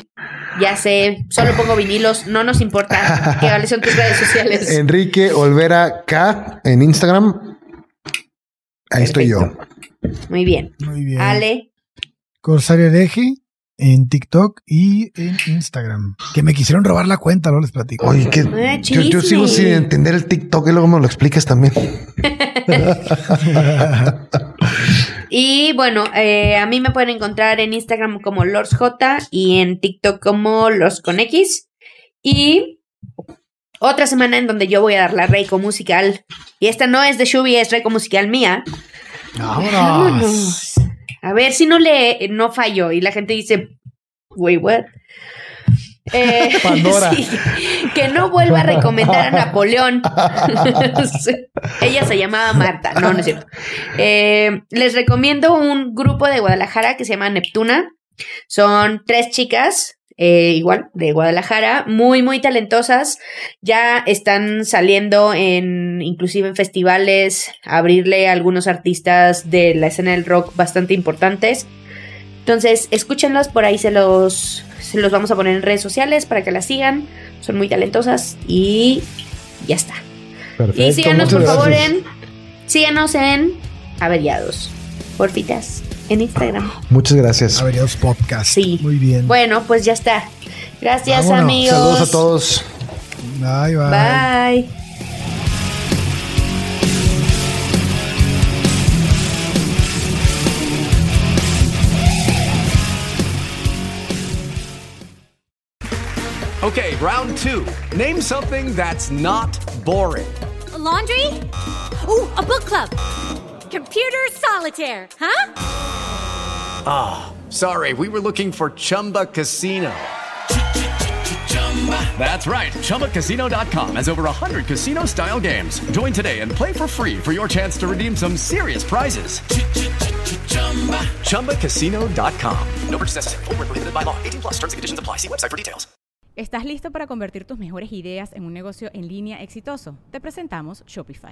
ya sé, solo pongo vinilos, no nos importa. ¿Qué son tus redes sociales? Enrique Olvera K en Instagram. Ahí estoy yo. Muy bien. Muy bien. Ale. Corsario Deje en TikTok y en Instagram. Que me quisieron robar la cuenta, no les platico. Oye, que yo, sigo sin entender el TikTok y luego me lo explicas también. y bueno, eh, a mí me pueden encontrar en Instagram como LordsJ y en TikTok como Los con X. Y otra semana en donde yo voy a dar la Reiko musical. Y esta no es de Shubi, es Reiko musical mía. Vámonos. A ver si no le no fallo. Y la gente dice, wait, what? Eh, Pandora. que no vuelva a recomendar a Napoleón. Ella se llamaba Marta. No, no es cierto. Eh, les recomiendo un grupo de Guadalajara que se llama Neptuna. Son tres chicas. Eh, igual de Guadalajara, muy, muy talentosas. Ya están saliendo en, inclusive en festivales, abrirle a algunos artistas de la escena del rock bastante importantes. Entonces, escúchenlos, por ahí se los, se los vamos a poner en redes sociales para que las sigan. Son muy talentosas y ya está. y síganos, por favor, en. Síganos en Averiados. Porfitas en Instagram. Muchas gracias. Averiados Podcast. Sí. Muy bien. Bueno, pues ya está. Gracias, amigos. Saludos a todos. Bye, bye. Bye. Okay, round two. Name something that's not boring. A laundry? Ooh, a book club. Computer solitaire, huh? Ah, oh, sorry, we were looking for Chumba Casino. That's right. ChumbaCasino.com has over 100 casino style games. Join today and play for free for your chance to redeem some serious prizes. ChumbaCasino.com. No purchase necessary. Full prohibited by law. 18 plus terms and conditions apply. See website for details. ¿Estás listo para convertir tus mejores ideas en un negocio en línea exitoso? Te presentamos Shopify.